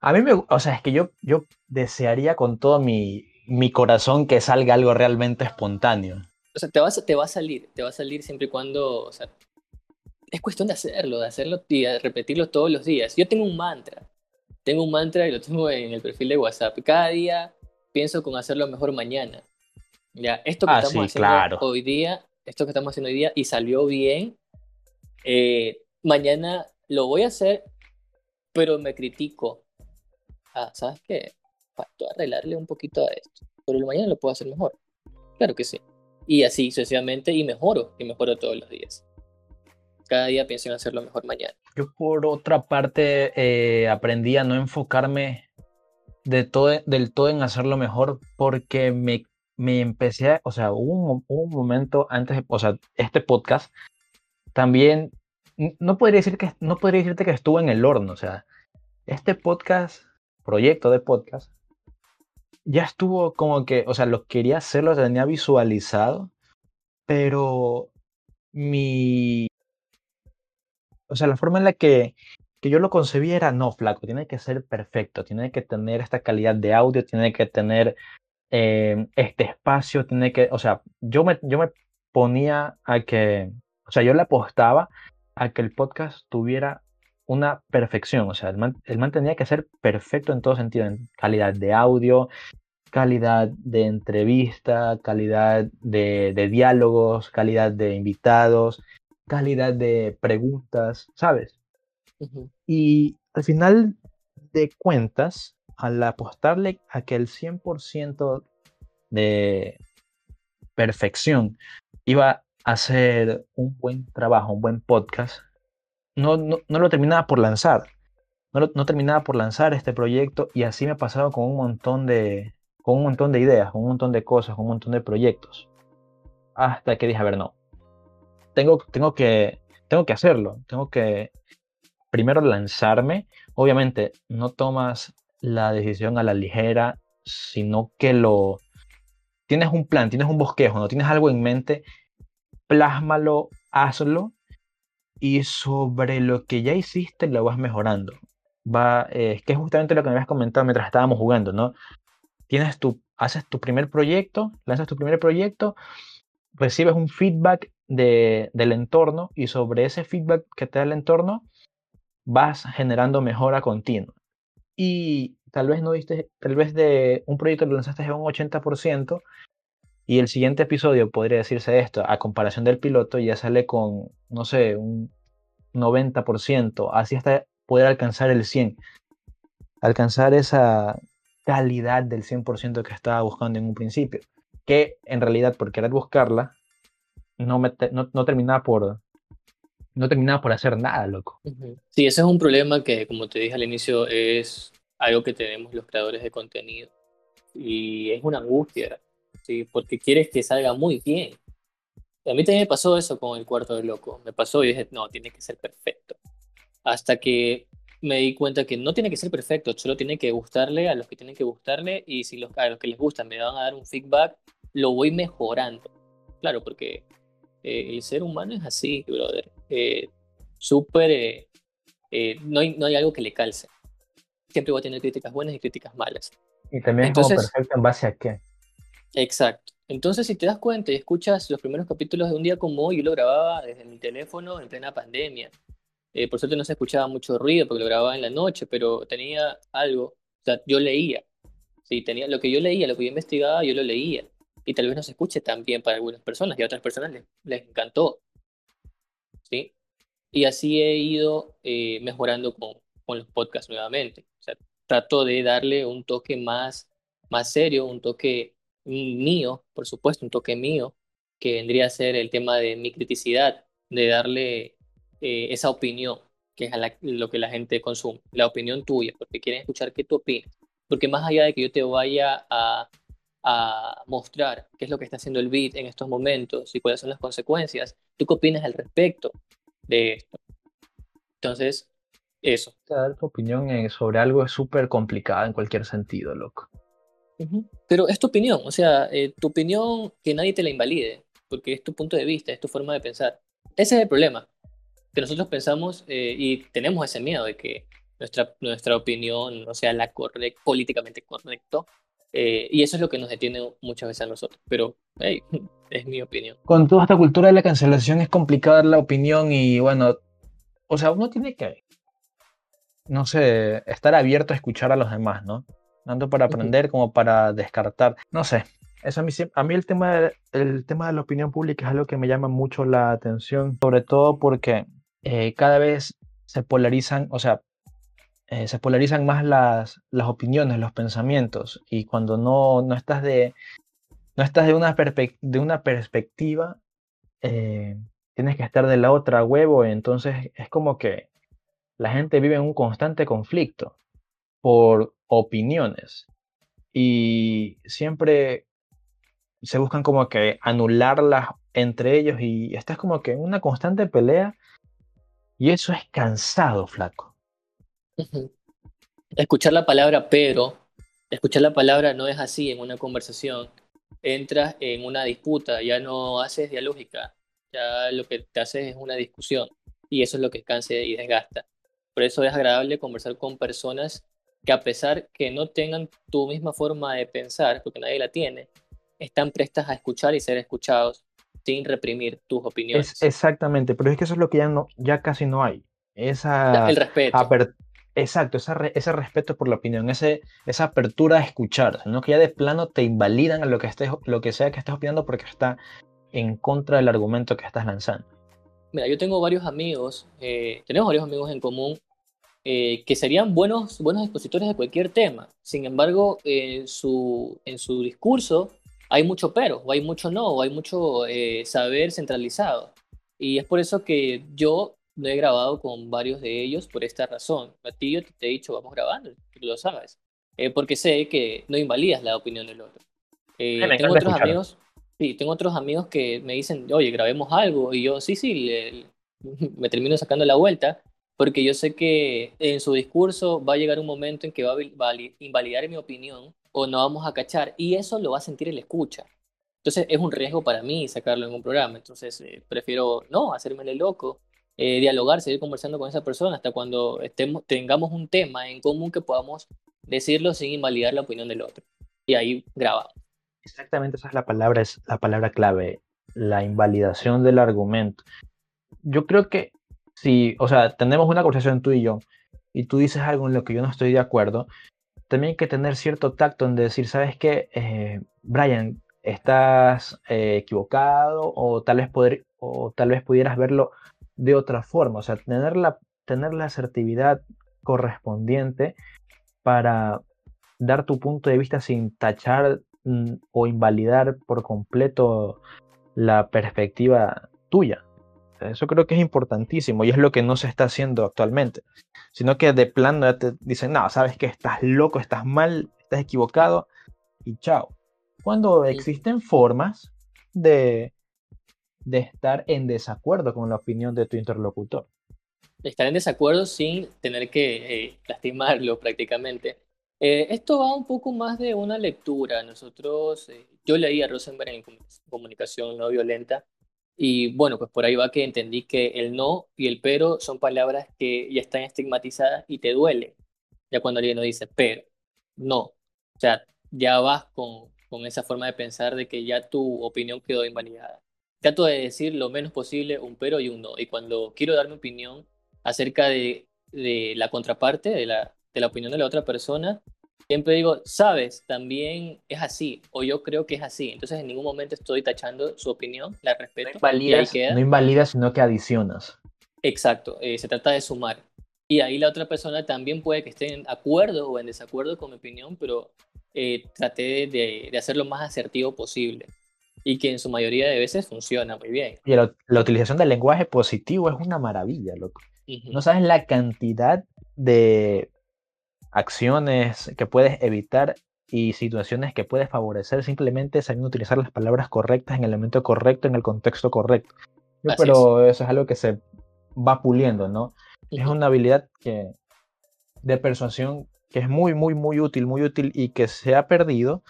A mí me, o sea, es que yo, yo desearía con todo mi, mi corazón que salga algo realmente espontáneo. O sea, te, vas, te va a salir, te va a salir siempre y cuando, o sea, es cuestión de hacerlo, de hacerlo y de repetirlo todos los días. Yo tengo un mantra, tengo un mantra y lo tengo en el perfil de WhatsApp. Cada día pienso con hacerlo mejor mañana. Ya, esto que ah, estamos haciendo hoy día, esto que estamos haciendo hoy día y salió bien, eh, mañana lo voy a hacer, pero me critico. Ah, ¿sabes qué? Faltó arreglarle un poquito a esto, pero mañana lo puedo hacer mejor. Claro que sí. Y así sucesivamente y mejoro, y mejoro todos los días. Cada día pienso en hacerlo mejor mañana. Yo por otra parte eh, aprendí a no enfocarme de todo, del todo en hacerlo mejor porque me me empecé, o sea, hubo un, momento antes, o sea, este podcast también, no podría, decir que, no podría decirte que estuvo en el horno, o sea, este podcast, proyecto de podcast, ya estuvo como que, o sea, lo quería hacer, lo tenía visualizado, pero mi, o sea, la forma en la que, que yo lo concebí era, no, flaco, tiene que ser perfecto, tiene que tener esta calidad de audio, tiene que tener Em, este espacio tiene que, o sea, yo me, yo me ponía a que, o sea, yo le apostaba a que el podcast tuviera una perfección, o sea, el man, tenía que ser perfecto en todo sentido, en calidad de audio, calidad de entrevista, calidad de diálogos, calidad de invitados, calidad de preguntas, ¿sabes? Y al final de cuentas, al apostarle a que el 100% de perfección iba a hacer un buen trabajo, un buen podcast, no, no, lo terminaba por lanzar. No, no, terminaba por lanzar este proyecto y así me ha pasado con un montón de, con un montón de ideas, con un montón de cosas, con un montón de proyectos. Hasta que dije, a ver, no. Tengo, tengo, que, tengo que hacerlo. Tengo que primero lanzarme. Obviamente, no tomas la decisión a la ligera, sino que lo tienes un plan, tienes un bosquejo, no tienes algo en mente, plásmalo, hazlo y sobre lo que ya hiciste lo vas mejorando. va, eh, que es justamente lo que me habías comentado mientras estábamos jugando, ¿no? Tienes tu, haces tu primer proyecto, lanzas tu primer proyecto, recibes un feedback de, del entorno y sobre ese feedback que te da el entorno vas generando mejora continua. Y tal vez no diste, tal vez de un proyecto lo lanzaste a un 80% y el siguiente episodio podría decirse esto, a comparación del piloto ya sale con, no sé, un 90%, así hasta poder alcanzar el 100%, alcanzar esa calidad del 100% que estaba buscando en un principio, que en realidad por querer buscarla, no, me no, terminaba por, no terminaba por hacer nada, loco. Sí, ese es un problema que, como te dije al inicio, es algo que tenemos los creadores de contenido. Y es una angustia, ¿sí? porque quieres que salga muy bien. A mí también me pasó eso con el cuarto de loco. Me pasó y dije, no, tiene que ser perfecto. Hasta que me di cuenta que no tiene que ser perfecto, solo tiene que gustarle a los que tienen que gustarle y si los, a los que les gustan me van a dar un feedback, lo voy mejorando. Claro, porque eh, el ser humano es así, brother. Eh, Súper, eh, no, hay, no hay algo que le calce. Siempre va a tener críticas buenas y críticas malas. Y también es como perfecto en base a qué. Exacto. Entonces, si te das cuenta y escuchas los primeros capítulos de un día como hoy, yo lo grababa desde mi teléfono en plena pandemia. Eh, por suerte no se escuchaba mucho ruido porque lo grababa en la noche, pero tenía algo, o sea, yo leía. Sí, tenía, lo que yo leía, lo que yo investigaba, yo lo leía. Y tal vez no se escuche tan bien para algunas personas y a otras personas les, les encantó. ¿Sí? Y así he ido eh, mejorando con, con los podcasts nuevamente. O sea, trato de darle un toque más, más serio, un toque mío, por supuesto, un toque mío, que vendría a ser el tema de mi criticidad, de darle eh, esa opinión, que es lo que la gente consume, la opinión tuya, porque quieren escuchar qué tú opinas. Porque más allá de que yo te vaya a, a mostrar qué es lo que está haciendo el beat en estos momentos y cuáles son las consecuencias, ¿tú qué opinas al respecto de esto? Entonces, eso. Dar tu opinión sobre algo es súper complicado en cualquier sentido, loco. Pero es tu opinión, o sea, eh, tu opinión que nadie te la invalide, porque es tu punto de vista, es tu forma de pensar. Ese es el problema que nosotros pensamos eh, y tenemos ese miedo de que nuestra, nuestra opinión no sea la correcta, políticamente correcto. Eh, y eso es lo que nos detiene muchas veces a nosotros. Pero, hey, es mi opinión. Con toda esta cultura de la cancelación es complicada la opinión y bueno, o sea, uno tiene que, no sé, estar abierto a escuchar a los demás, ¿no? Tanto para aprender como para descartar. No sé, eso a mí, a mí el, tema de, el tema de la opinión pública es algo que me llama mucho la atención, sobre todo porque eh, cada vez se polarizan, o sea, eh, se polarizan más las, las, opiniones, los pensamientos, y cuando no, no estás de, no estás de, una, perspectiva, eh, tienes que estar de la otra huevo, entonces es como que la gente vive en un constante conflicto por opiniones y siempre se buscan como que anularlas entre ellos y estás como que en una constante pelea y eso es cansado, flaco. Escuchar la palabra pero, escuchar la palabra no es así en una conversación. Entras en una disputa, ya no haces dialógica, ya lo que te haces es una discusión. Y eso es lo que cansa y desgasta. Por eso es agradable conversar con personas que a pesar que no tengan tu misma forma de pensar, porque nadie la tiene, están prestas a escuchar y ser escuchados sin reprimir tus opiniones. exactamente, pero es que eso es lo que ya, no, ya casi no hay. Esa el respeto. Exacto, ese respeto por la opinión, ese, esa apertura a escuchar, sino que ya de plano te invalidan a lo que, estés, lo que sea que estés opinando porque está en contra del argumento que estás lanzando. Mira, yo tengo varios amigos, eh, tenemos varios amigos en común eh, que serían buenos, buenos expositores de cualquier tema. Sin embargo, en su, en su discurso hay mucho pero, o hay mucho no, o hay mucho eh, saber centralizado. Y es por eso que yo no he grabado con varios de ellos por esta razón. A ti yo te he dicho, vamos grabando, tú lo sabes. Eh, porque sé que no invalidas la opinión del otro. Eh, tengo otros amigos, sí, tengo otros amigos que me dicen, oye, grabemos algo. Y yo, sí, sí, me termino sacando la vuelta, porque yo sé que en su discurso va a llegar un momento en que va a invalidar mi opinión o no vamos a cachar. Y eso lo va a sentir el escucha. Entonces es un riesgo para mí sacarlo en un programa. Entonces eh, prefiero no hacerme el loco eh, dialogar, seguir conversando con esa persona hasta cuando estemos, tengamos un tema en común que podamos decirlo sin invalidar la opinión del otro. Y ahí grabamos. Exactamente, esa es la palabra, es la palabra clave, la invalidación del argumento. Yo creo que si, o sea, tenemos una conversación tú y yo, y tú dices algo en lo que yo no estoy de acuerdo, también hay que tener cierto tacto en decir, ¿sabes qué? Eh, Brian, estás eh, equivocado o tal, vez poder, o tal vez pudieras verlo de otra forma, o sea, tener la, tener la asertividad correspondiente para dar tu punto de vista sin tachar mm, o invalidar por completo la perspectiva tuya. Eso creo que es importantísimo y es lo que no se está haciendo actualmente, sino que de plano ya te dicen, no, sabes que estás loco, estás mal, estás equivocado y chao. Cuando existen formas de, de estar en desacuerdo con la opinión de tu interlocutor. Estar en desacuerdo sin tener que eh, lastimarlo prácticamente. Eh, esto va un poco más de una lectura. Nosotros, eh, yo leí a Rosenberg en comunicación no violenta y bueno, pues por ahí va que entendí que el no y el pero son palabras que ya están estigmatizadas y te duele. Ya cuando alguien no dice pero, no. O sea, ya vas con, con esa forma de pensar de que ya tu opinión quedó invalidada. Trato de decir lo menos posible un pero y un no. Y cuando quiero dar mi opinión acerca de, de la contraparte, de la, de la opinión de la otra persona, siempre digo, sabes, también es así, o yo creo que es así. Entonces en ningún momento estoy tachando su opinión, la respeto. No invalidas, no invalidas sino que adicionas. Exacto, eh, se trata de sumar. Y ahí la otra persona también puede que esté en acuerdo o en desacuerdo con mi opinión, pero eh, traté de, de, hacer lo más asertivo posible. Y que en su mayoría de veces funciona muy bien. Y la, la utilización del lenguaje positivo es una maravilla, loco. No sabes la cantidad de acciones que puedes evitar y situaciones que puedes favorecer simplemente sabiendo utilizar las palabras correctas en el momento correcto, en el contexto correcto. pero eso es algo que se va puliendo, ¿no? Es una habilidad que, de persuasión que es muy, muy, muy útil, muy útil y que se ha perdido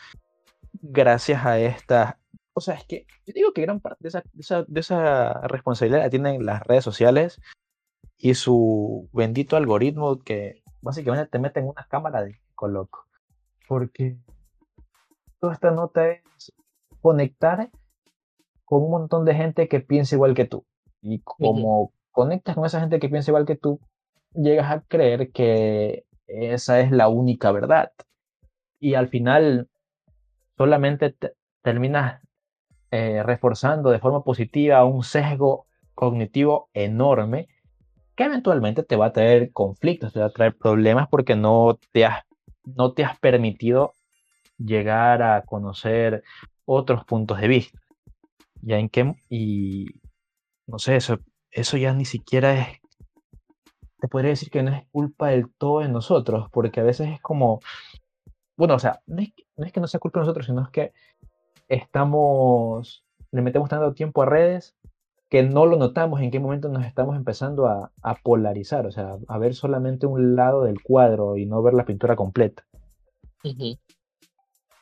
gracias a esta... O sea, es que yo digo que gran parte de esa, de esa, de esa responsabilidad la tienen las redes sociales y su bendito algoritmo que básicamente te mete en una cámara de coloco. Porque toda esta nota es conectar con un montón de gente que piensa igual que tú. Y como conectas con esa gente que piensa igual que tú, llegas a creer que esa es la única verdad. Y al final solamente terminas eh, reforzando de forma positiva un sesgo cognitivo enorme que eventualmente te va a traer conflictos, te va a traer problemas porque no te has, no te has permitido llegar a conocer otros puntos de vista. Ya en qué, y no sé, eso, eso ya ni siquiera es, te podría decir que no es culpa del todo de nosotros, porque a veces es como, bueno, o sea, no es, no es que no sea culpa de nosotros, sino es que estamos, le metemos tanto tiempo a redes que no lo notamos en qué momento nos estamos empezando a, polarizar, o sea, a ver solamente un lado del cuadro y no ver la pintura completa.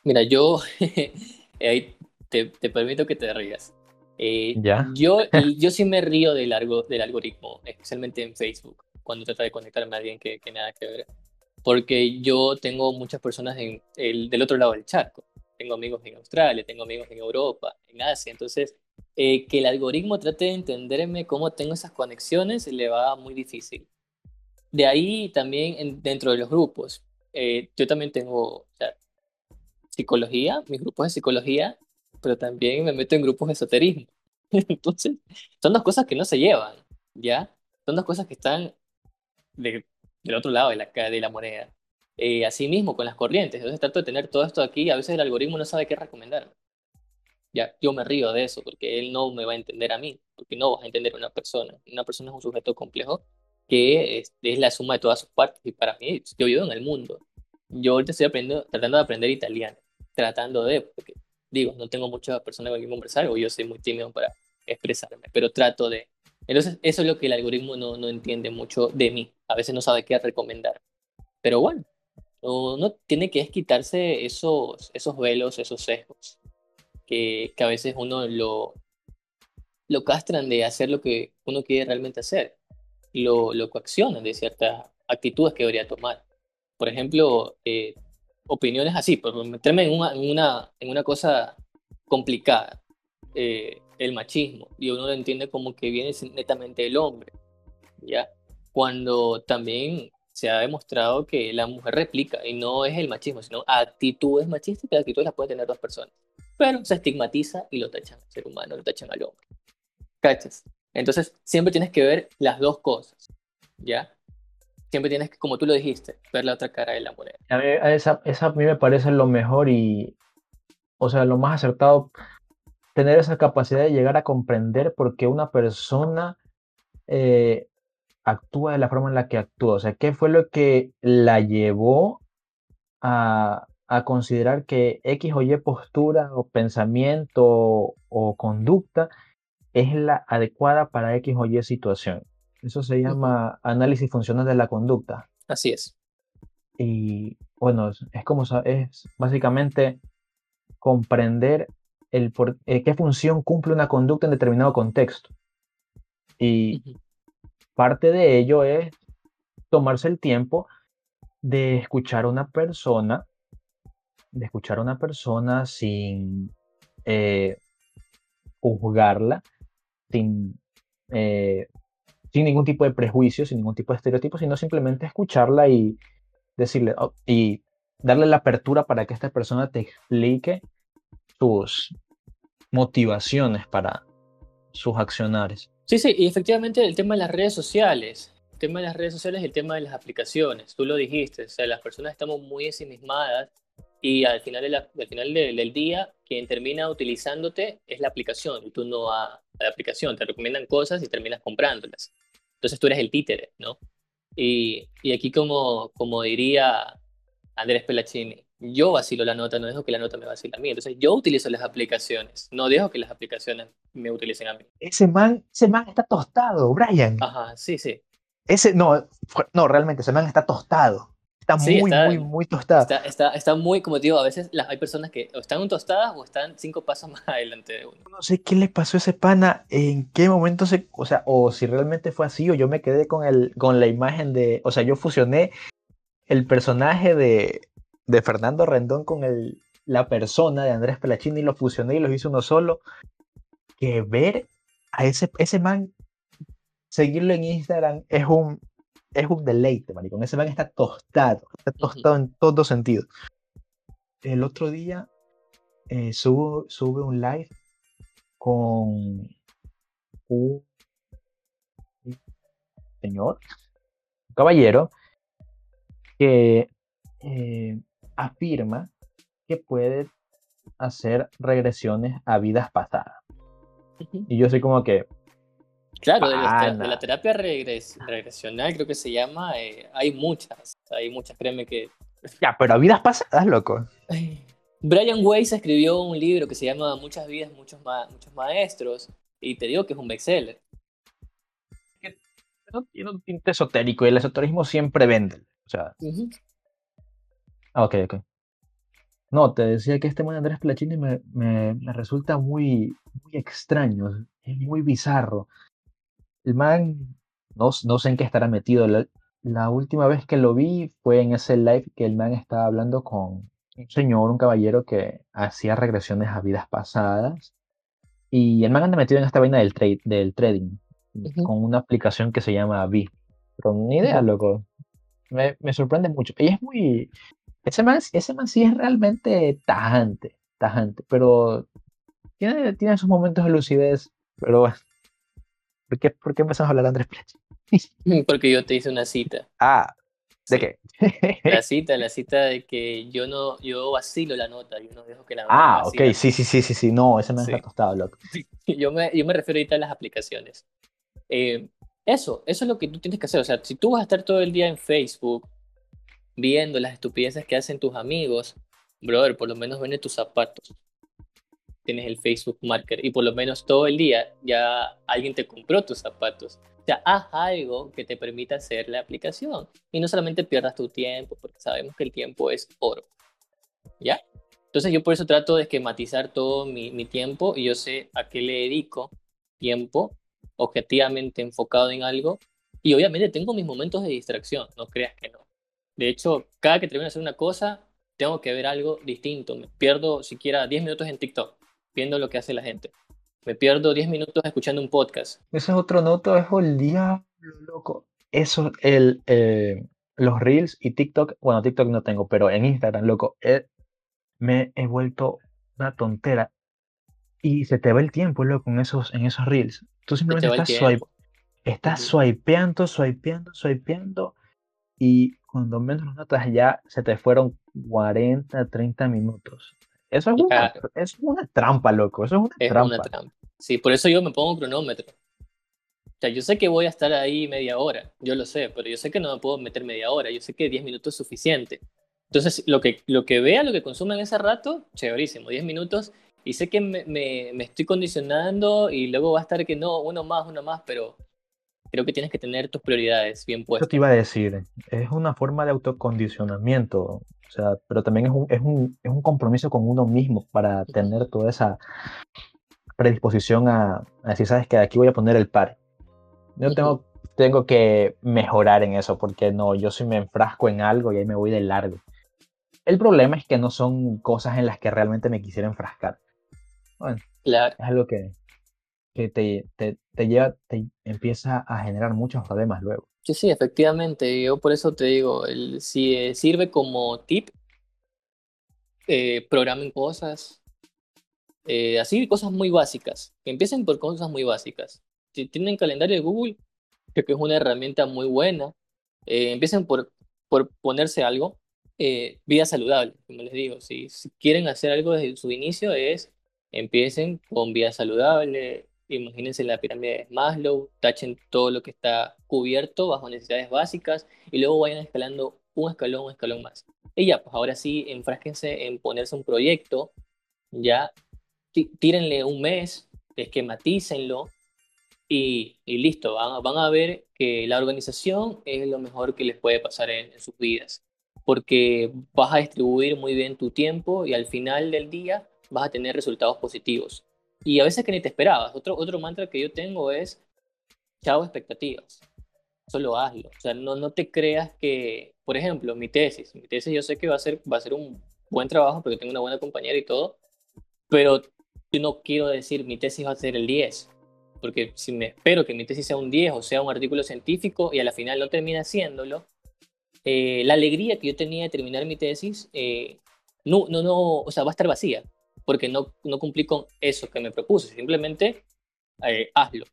Mira, yo ahí te, permito que te rías. Eh, ¿Ya? Yo, yo sí me río del, del algoritmo, especialmente en Facebook, cuando trata de conectarme a alguien que, que nada que ver. Porque yo tengo muchas personas en el, del otro lado del charco. Tengo amigos en Australia, tengo amigos en Europa, en Asia. Entonces, eh, que el algoritmo trate de entenderme cómo tengo esas conexiones le va muy difícil. De ahí también dentro de los grupos. Eh, yo también tengo psicología, mis grupos de psicología, pero también me meto en grupos de esoterismo. Entonces, son dos cosas que no se llevan, ¿ya? Son dos cosas que están del otro lado de la, de la moneda. Eh, así mismo con las corrientes. Entonces trato de tener todo esto aquí. A veces el algoritmo no sabe qué recomendar ya, yo me río de eso porque él no me va a entender a mí, porque no vas a entender a una persona. Una persona es un sujeto complejo que es, la suma de todas sus partes. Y para mí, yo vivo en el mundo. Yo ahorita estoy aprendiendo, tratando de aprender italiano, tratando de, porque digo, no tengo muchas personas con quien conversar, o yo soy muy tímido para expresarme, pero trato de. Entonces, eso es lo que el algoritmo no, no entiende mucho de mí. A veces no sabe qué recomendar. Pero bueno, uno tiene que quitarse esos, esos velos, esos sesgos que, a veces uno lo, lo castran de hacer lo que uno quiere realmente hacer. lo, lo coaccionan de ciertas actitudes que debería tomar. Por ejemplo, eh, opiniones así, por meterme en una, en una, en una cosa complicada, eh, el machismo, y uno lo entiende como que viene netamente del hombre, ¿ya? Cuando también se ha demostrado que la mujer replica, y no es el machismo, sino actitudes machistas, que actitudes las pueden tener dos personas. Pero se estigmatiza y lo tachan al ser humano, lo tachan al hombre. ¿Cachas? Entonces, siempre tienes que ver las dos cosas, ¿ya? Siempre tienes que, como tú lo dijiste, ver la otra cara de la moneda. A mí, esa, esa a mí me parece lo mejor y, o sea, lo más acertado, tener esa capacidad de llegar a comprender por qué una persona eh, actúa de la forma en la que actúa. O sea, qué fue lo que la llevó a, a considerar que X o Y postura o pensamiento o conducta es la adecuada para X o Y situación. Eso se llama análisis funcional de la conducta. Así es. Y bueno, es como es básicamente comprender el por, eh, qué función cumple una conducta en determinado contexto. Y parte de ello es tomarse el tiempo de escuchar a una persona, de escuchar a una persona sin eh, juzgarla, sin, eh, sin ningún tipo de prejuicio, sin ningún tipo de estereotipo, sino simplemente escucharla y decirle, oh, y darle la apertura para que esta persona te explique sus motivaciones para sus accionares. Sí, sí, y efectivamente el tema de las redes sociales, el tema de las redes sociales y el tema de las aplicaciones, tú lo dijiste, o sea, las personas estamos muy ensimismadas y al final, al final del, día, quien termina utilizándote es la aplicación y tú no a, la aplicación. Te recomiendan cosas y terminas comprándolas. Entonces tú eres el títere, ¿no? Y, y aquí, como, como diría Andrés Pelacini, yo vacilo la nota, no dejo que la nota me vacile a mí. Entonces yo utilizo las aplicaciones, no dejo que las aplicaciones me utilicen a mí. Ese man, ese man está tostado, Brian. Ajá, sí, sí. Ese, no, no, realmente, ese man está tostado. Está muy, muy, muy tostada. Está, está, está, muy, como te digo, a veces las, hay personas que o están tostadas o están cinco pasos más adelante de uno. No sé qué le pasó a ese pana, en qué momento se, o sea, o si realmente fue así, o yo me quedé con, el, con la imagen de, o sea, yo fusioné el personaje de, de Fernando Rendón con el, la persona de Andrés Pelachini y lo fusioné y lo hice uno solo. Que ver a ese, ese man, seguirlo en Instagram es un, es un deleite, maricón. Ese man está tostado, está tostado en todos sentidos. El otro día eh, sube un live con un señor, un caballero, que eh, afirma que puede hacer regresiones a vidas pasadas. Y yo soy como que, Claro, de la, terapia regresional creo que se llama, eh, hay muchas, hay muchas, créeme que... Ya, pero a vidas pasadas, loco. Brian Weiss escribió un libro que se llama Muchas vidas, muchos, muchos maestros, y te digo que es un bestseller. Tiene un tinte esotérico y el esoterismo siempre vende. O sea... Ah, ok, ok. No, te decía que este man Andrés Plachini me, me, me resulta muy, muy extraño, es muy bizarro. El man, no, no sé en qué estará metido. La, última vez que lo vi fue en ese live que el man estaba hablando con un señor, un caballero que hacía regresiones a vidas pasadas. Y el man anda metido en esta vaina del, trade, del trading, con una aplicación que se llama Vi. Pero ni idea, loco. Me, me, sorprende mucho. Y es muy. Ese man, ese man sí es realmente tajante, tajante, pero tiene, tiene sus momentos de lucidez. Pero bueno, ¿Por qué, por qué empezamos a hablar de Andrés Plech? Porque yo te hice una cita. Ah, ¿de qué? la cita, la cita de que yo no, yo vacilo la nota, yo no dejo que la nota Ah, ok, sí, sí, sí, sí, sí, no, ese me ha tostado, loco. Yo me, yo me refiero ahorita a las aplicaciones. Eh, eso, eso es lo que tú tienes que hacer. O sea, si tú vas a estar todo el día en Facebook viendo las estupideces que hacen tus amigos, brother, por lo menos vende tus zapatos tienes el Facebook Marker y por lo menos todo el día ya alguien te compró tus zapatos. O sea, haz algo que te permita hacer la aplicación y no solamente pierdas tu tiempo, porque sabemos que el tiempo es oro. ¿Ya? Entonces yo por eso trato de esquematizar todo mi, mi tiempo y yo sé a qué le dedico tiempo objetivamente enfocado en algo Y obviamente tengo mis momentos de distracción, no creas que no. De hecho, cada que termino de hacer una cosa, tengo que ver algo distinto. Me pierdo siquiera 10 minutos en TikTok viendo lo que hace la gente. Me pierdo 10 minutos escuchando un podcast. Ese es otro noto, es el diablo, loco. Eso, el, eh, los Reels y TikTok, bueno, TikTok no tengo, pero en Instagram, loco, eh, me he vuelto una tontera. Y se te va el tiempo, loco, en esos, en esos Reels. Tú simplemente estás, swipe, estás swipeando, swipeando, swipeando. Y cuando menos notas ya se te fueron 40, 30 minutos. Eso es una, es una trampa, loco. Eso es una es trampa. Una trampa. Sí, por eso yo me pongo un cronómetro. O sea, yo sé que voy a estar ahí media hora, yo lo sé, pero yo sé que no me puedo meter media hora, yo sé que 10 minutos es suficiente. Entonces, lo que, lo que vea, lo que consuma en ese rato, chéverísimo, 10 minutos, y sé que me, me, me, estoy condicionando y luego va a estar que no, uno más, uno más, pero creo que tienes que tener tus prioridades bien puestas. Eso te iba a decir, es una forma de autocondicionamiento, o sea, pero también es un, es un, es un compromiso con uno mismo para tener toda esa predisposición a, a decir, sabes que aquí voy a poner el par yo tengo, tengo que mejorar en eso, porque no, yo sí me enfrasco en algo y ahí me voy de largo. El problema es que no son cosas en las que realmente me quisiera enfrascar. Bueno, claro. es algo que, que te, te, te, lleva, te empieza a generar muchos problemas luego. Sí, sí, efectivamente. Yo por eso te digo, el, si eh, sirve como tip, eh, programen cosas, eh, así cosas muy básicas. Que empiecen por cosas muy básicas si tienen calendario de Google, creo que es una herramienta muy buena. Eh, empiecen por, por ponerse algo. Eh, vida saludable, como les digo. Si, si quieren hacer algo desde su inicio, es empiecen con vida saludable. Imagínense la pirámide de Maslow, tachen todo lo que está cubierto bajo necesidades básicas y luego vayan escalando un escalón, un escalón más. Y ya, pues ahora sí, enfrásquense en ponerse un proyecto, ya tírenle un mes, esquematícenlo, y, listo, van, van, a ver que la organización es lo mejor que les puede pasar en, sus vidas, porque vas a distribuir muy bien tu tiempo y al final del día vas a tener resultados positivos. Y a veces que ni te esperabas. Otro, otro mantra que yo tengo es, chao expectativas, solo hazlo. O sea, no, no te creas que, por ejemplo, mi tesis, mi tesis yo sé que va a ser, va a ser un buen trabajo porque tengo una buena compañera y todo, pero yo no quiero decir mi tesis va a ser el 10 porque si me espero que mi tesis sea un 10 o sea un artículo científico y a la final no termina haciéndolo, eh, la alegría que yo tenía de terminar mi tesis eh, no, no, no, o sea, va a estar vacía, porque no, no cumplí con eso que me propuse, simplemente eh, hazlo,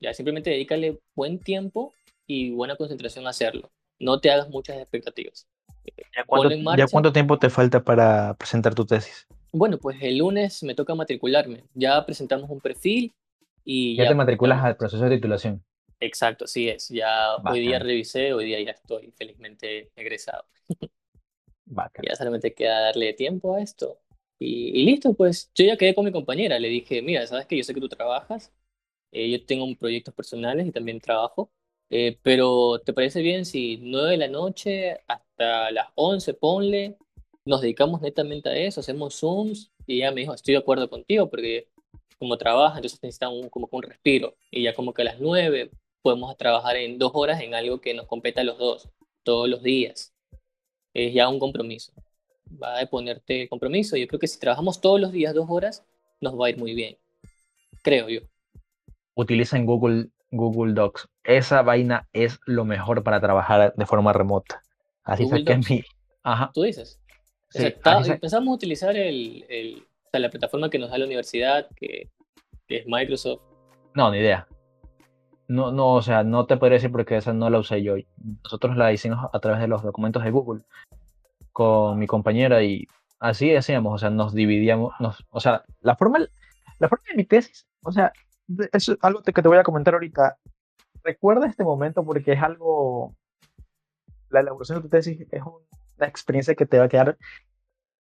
ya simplemente dedícale buen tiempo y buena concentración a hacerlo, no te hagas muchas expectativas. ¿Ya cuánto, ¿Ya cuánto tiempo te falta para presentar tu tesis? Bueno, pues el lunes me toca matricularme. Ya presentamos un perfil, ya, te matriculas al proceso de titulación. Exacto, sí es. Ya hoy día revisé, hoy día ya estoy felizmente egresado. Ya solamente queda darle tiempo a esto. Y, listo, pues yo ya quedé con mi compañera. Le dije, mira, sabes que yo sé que tú trabajas. Eh, yo tengo proyectos personales y también trabajo. Eh, pero ¿te parece bien si 9 de la noche hasta las 11 ponle? Nos dedicamos netamente a eso, hacemos Zooms. Y ella me dijo, estoy de acuerdo contigo porque como trabaja, entonces necesita un, como un respiro. Y ya como que a las nueve podemos trabajar en dos horas en algo que nos competa a los dos, todos los días. Es ya un compromiso. Va a ponerte compromiso. Yo creo que si trabajamos todos los días dos horas, nos va a ir muy bien. Creo yo. Utilicen Google, Google Docs. Esa vaina es lo mejor para trabajar de forma remota. Así que mi... Ajá. ¿Tú dices? Empezamos a utilizar el, el la plataforma que nos da la universidad, que, es Microsoft. No, ni idea. No, no, o sea, no te podría decir porque esa no la usé yo. Nosotros la hicimos a través de los documentos de Google con mi compañera y así hacíamos, o sea, nos dividíamos, nos, o sea, la forma, la forma de mi tesis, o sea, es algo que te voy a comentar ahorita. Recuerda este momento porque es algo, la elaboración de tu tesis es una experiencia que te va a quedar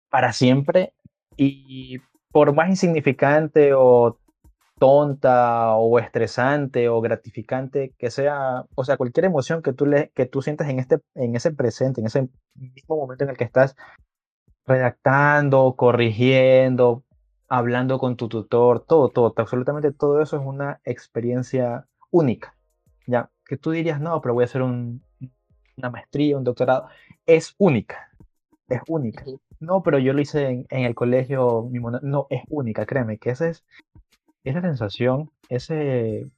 para siempre y por más insignificante o tonta o estresante o gratificante que sea, o sea, cualquier emoción que tú, le, que tú sientas en, este, en ese presente, en ese mismo momento en el que estás redactando, corrigiendo, hablando con tu tutor, todo, todo, absolutamente todo eso es una experiencia única, ¿ya? que tú dirías, no, pero voy a hacer una maestría, un doctorado, es única, es única. No, pero yo lo hice en, el colegio, no, es única, créeme, que esa es esa sensación, ese,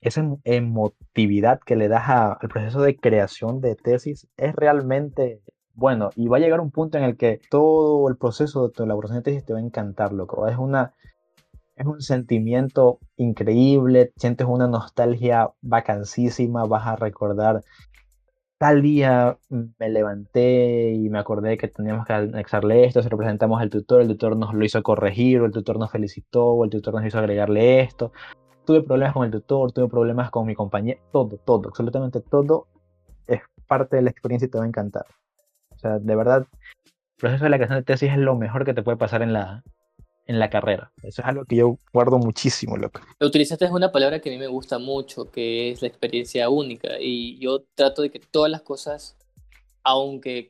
esa emotividad que le das al proceso de creación de tesis es realmente bueno y va a llegar un punto en el que todo el proceso de tu elaboración de tesis te va a encantar, loco. Es una es un sentimiento increíble, sientes una nostalgia vacancísima, vas a recordar tal día me levanté y me acordé que teníamos que anexarle esto, se lo presentamos al tutor, el tutor nos lo hizo corregir, o el tutor nos felicitó, o el tutor nos hizo agregarle esto. Tuve problemas con el tutor, tuve problemas con mi compañero, todo, todo, absolutamente todo es parte de la experiencia y te va a encantar. O sea, de verdad, el proceso de la creación de tesis es lo mejor que te puede pasar en la, en la carrera. Eso es algo que yo guardo muchísimo, loco. Utilizaste una palabra que a mí me gusta mucho, que es la experiencia única. Y yo trato de que todas las cosas, aunque,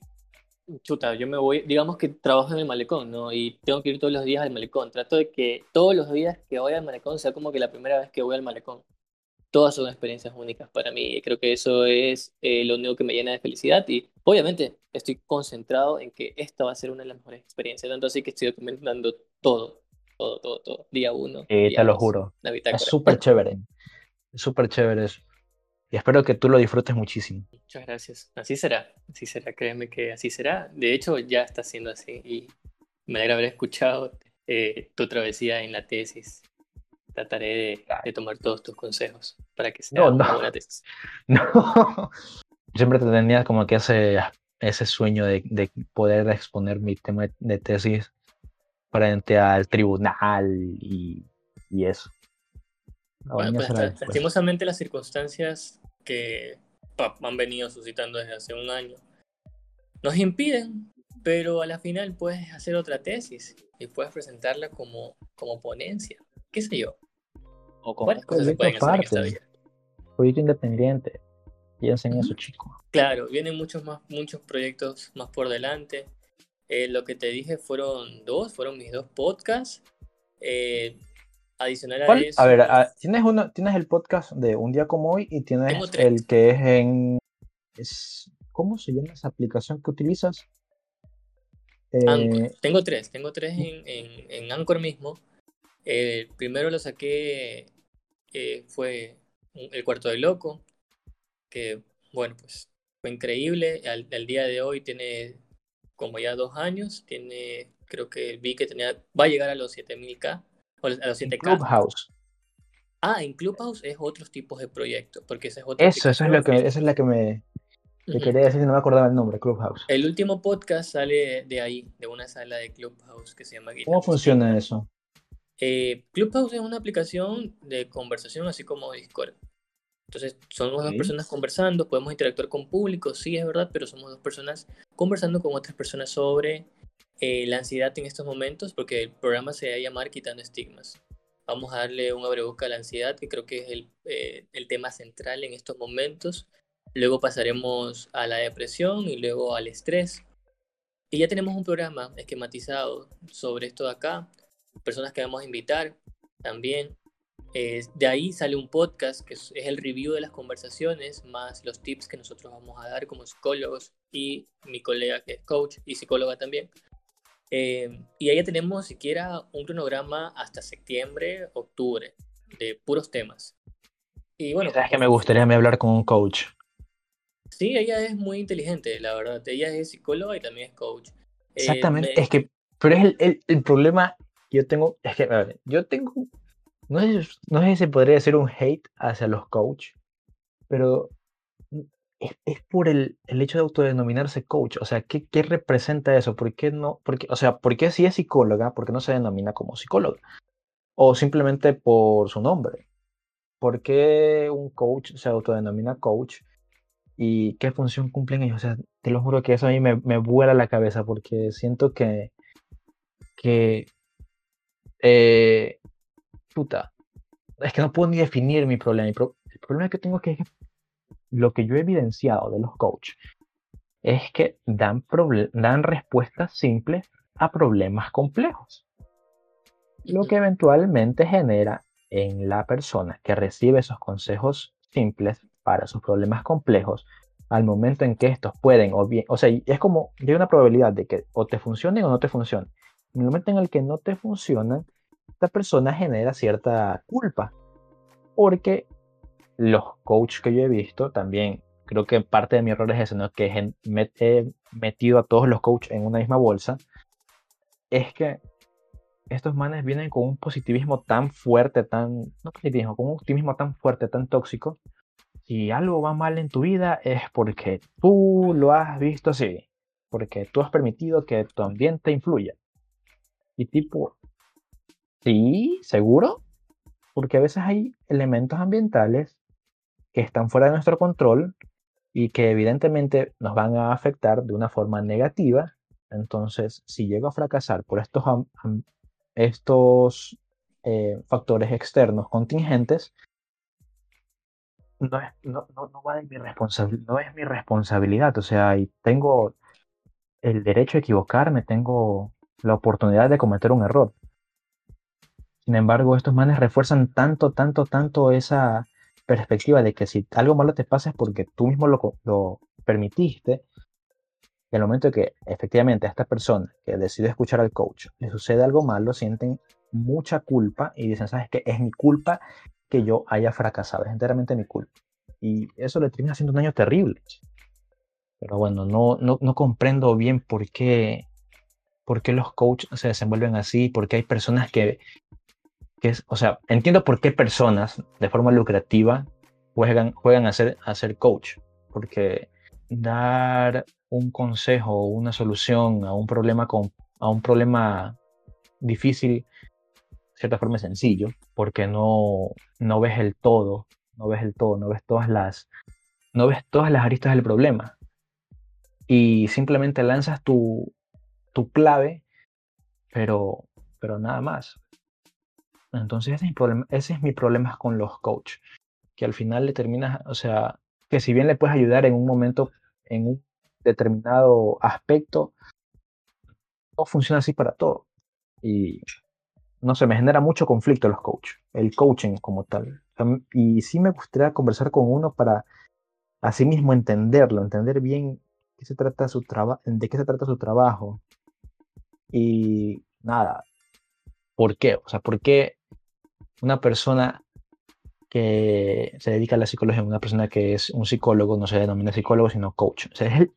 chuta, yo me voy, digamos que trabajo en el malecón, ¿no? Y tengo que ir todos los días al malecón. Trato de que todos los días que voy al malecón sea como que la primera vez que voy al malecón. Todas son experiencias únicas para mí. Y creo que eso es eh, lo único que me llena de felicidad. Y obviamente estoy concentrado en que esta va a ser una de las mejores experiencias. Tanto así que estoy documentando todo, todo, todo, todo. Día uno. Eh, te lo juro. Es súper chévere. Es súper chévere eso. Y espero que tú lo disfrutes muchísimo. Muchas gracias. Así será. Así será. Créeme que así será. De hecho, ya está siendo así. Y me alegra haber escuchado eh, tu travesía en la tesis. Trataré de, tomar todos tus consejos para que sea una buena tesis. No. Siempre te tenía como que ese, ese sueño de, de poder exponer mi tema de tesis frente al tribunal y, y eso. Bueno, pues, lastimosamente las circunstancias que han venido suscitando desde hace un año nos impiden, pero a la final puedes hacer otra tesis y puedes presentarla como, como ponencia, qué sé yo. O como cosas se pueden hacer en esta vida. Proyecto independiente. Piensen en eso, chicos. Claro, vienen muchos más, muchos proyectos más por delante. Eh, lo que te dije fueron dos, fueron mis dos podcasts. Eh, adicional a eso. A ver, ah, tienes, uno, tienes el podcast de Un Día Como Hoy y tienes el que es en. Es, ¿Cómo se llama esa aplicación que utilizas? Eh, tengo tres, tengo tres en, en, en Anchor mismo. El primero lo saqué, fue El Cuarto del Loco, que bueno, pues fue increíble. Al, al día de hoy tiene como ya dos años, tiene, creo que vi que tenía, va a llegar a los 7000K, o a los 7K. Clubhouse. Ah, en Clubhouse es otros tipos de proyectos, porque ese es otro Eso, eso es lo que, es la que me quería decir, no me acordaba el nombre, Clubhouse. El último podcast sale de ahí, de una sala de Clubhouse que se llama ¿Cómo funciona eso? Eh, Clubhouse es una aplicación de conversación así como Discord. Entonces, somos dos personas conversando, podemos interactuar con público, sí es verdad, pero somos dos personas conversando con otras personas sobre eh, la ansiedad en estos momentos, porque el programa se va a llamar Quitando Estigmas. Vamos a darle un abreboca a la ansiedad, que creo que es el, eh, el tema central en estos momentos. Luego pasaremos a la depresión y luego al estrés. Y ya tenemos un programa esquematizado sobre esto de acá, personas que vamos a invitar también de ahí sale un podcast que es, el review de las conversaciones, más los tips que nosotros vamos a dar como psicólogos y mi colega que es coach y psicóloga también. Eh, y ahí ya tenemos siquiera un cronograma hasta septiembre, octubre, de puros temas. Y bueno. ¿Sabes que me gustaría hablar con un coach? Sí, ella es muy inteligente, la verdad. Ella es psicóloga y también es coach. Eh, Exactamente, es que, pero es el, el, el, problema yo tengo, es que, ver, yo tengo no sé, no sé podría decir un hate hacia los coach, pero es, es por el, el, hecho de autodenominarse coach. O sea, ¿qué, ¿qué, representa eso? ¿Por qué no? Porque, o sea, ¿por qué si es psicóloga, por qué no se denomina como psicóloga? O simplemente por su nombre. ¿Por qué un coach se autodenomina coach? ¿Y qué función cumplen ellos? O sea, te lo juro que eso a mí me, me vuela la cabeza porque siento que, que eh, puta, es que no puedo ni definir mi problema. El problema que tengo es que lo que yo he evidenciado de los coaches es que dan, dan respuestas simples a problemas complejos. Lo que eventualmente genera en la persona que recibe esos consejos simples para sus problemas complejos, al momento en que estos pueden, o bien, o sea, es como, hay una probabilidad de que o te funcionen o no te funcionen. En el momento en el que no te funcionan, esta persona genera cierta culpa, porque los coaches que yo he visto también, creo que parte de mi error es ese, que he metido a todos los coaches en una misma bolsa, es que estos manes vienen con un positivismo tan fuerte, tan, no positivismo, con un optimismo tan fuerte, tan tóxico. Si algo va mal en tu vida es porque tú lo has visto así, porque tú has permitido que tu ambiente influya. Y tipo, sí, seguro, porque a veces hay elementos ambientales que están fuera de nuestro control y que evidentemente nos van a afectar de una forma negativa. Entonces, si llego a fracasar por estos, estos eh, factores externos contingentes, no es, no, no, va de mi no es mi responsabilidad. O sea, y tengo el derecho a equivocarme, tengo la oportunidad de cometer un error. Sin embargo, estos manes refuerzan tanto, tanto, tanto esa, perspectiva de que si algo malo te pasa es porque tú mismo lo, lo permitiste, y al momento que efectivamente a esta persona que decide escuchar al coach le sucede algo malo, sienten mucha culpa y dicen, ¿sabes qué? Es mi culpa que yo haya fracasado, es enteramente mi culpa. Y eso le termina haciendo un daño terrible. Pero bueno, no, no, no comprendo bien por qué, por qué los coaches se desenvuelven así, por qué hay personas que o sea, entiendo por qué personas de forma lucrativa juegan, juegan a, ser, a ser coach, porque dar un consejo o una solución a un problema, con, a un problema difícil, de cierta forma es sencillo, porque no, no ves el todo, no ves el todo, no ves todas las, no ves todas las aristas del problema. Y simplemente lanzas tu, tu clave, pero, pero nada más. Entonces ese es mi problema, ese es mi problema con los coaches, que al final le terminas, o sea, que si bien le puedes ayudar en un momento, en un determinado aspecto, no funciona así para todo. Y no sé, me genera mucho conflicto los coaches, el coaching como tal. Y sí me gustaría conversar con uno para así mismo entenderlo, entender bien qué se trata su de qué se trata su trabajo. Y nada, ¿por qué? O sea, ¿por qué una persona que se dedica a la psicología, una persona que es un psicólogo, no se denomina psicólogo, sino coach. O sea, es, el,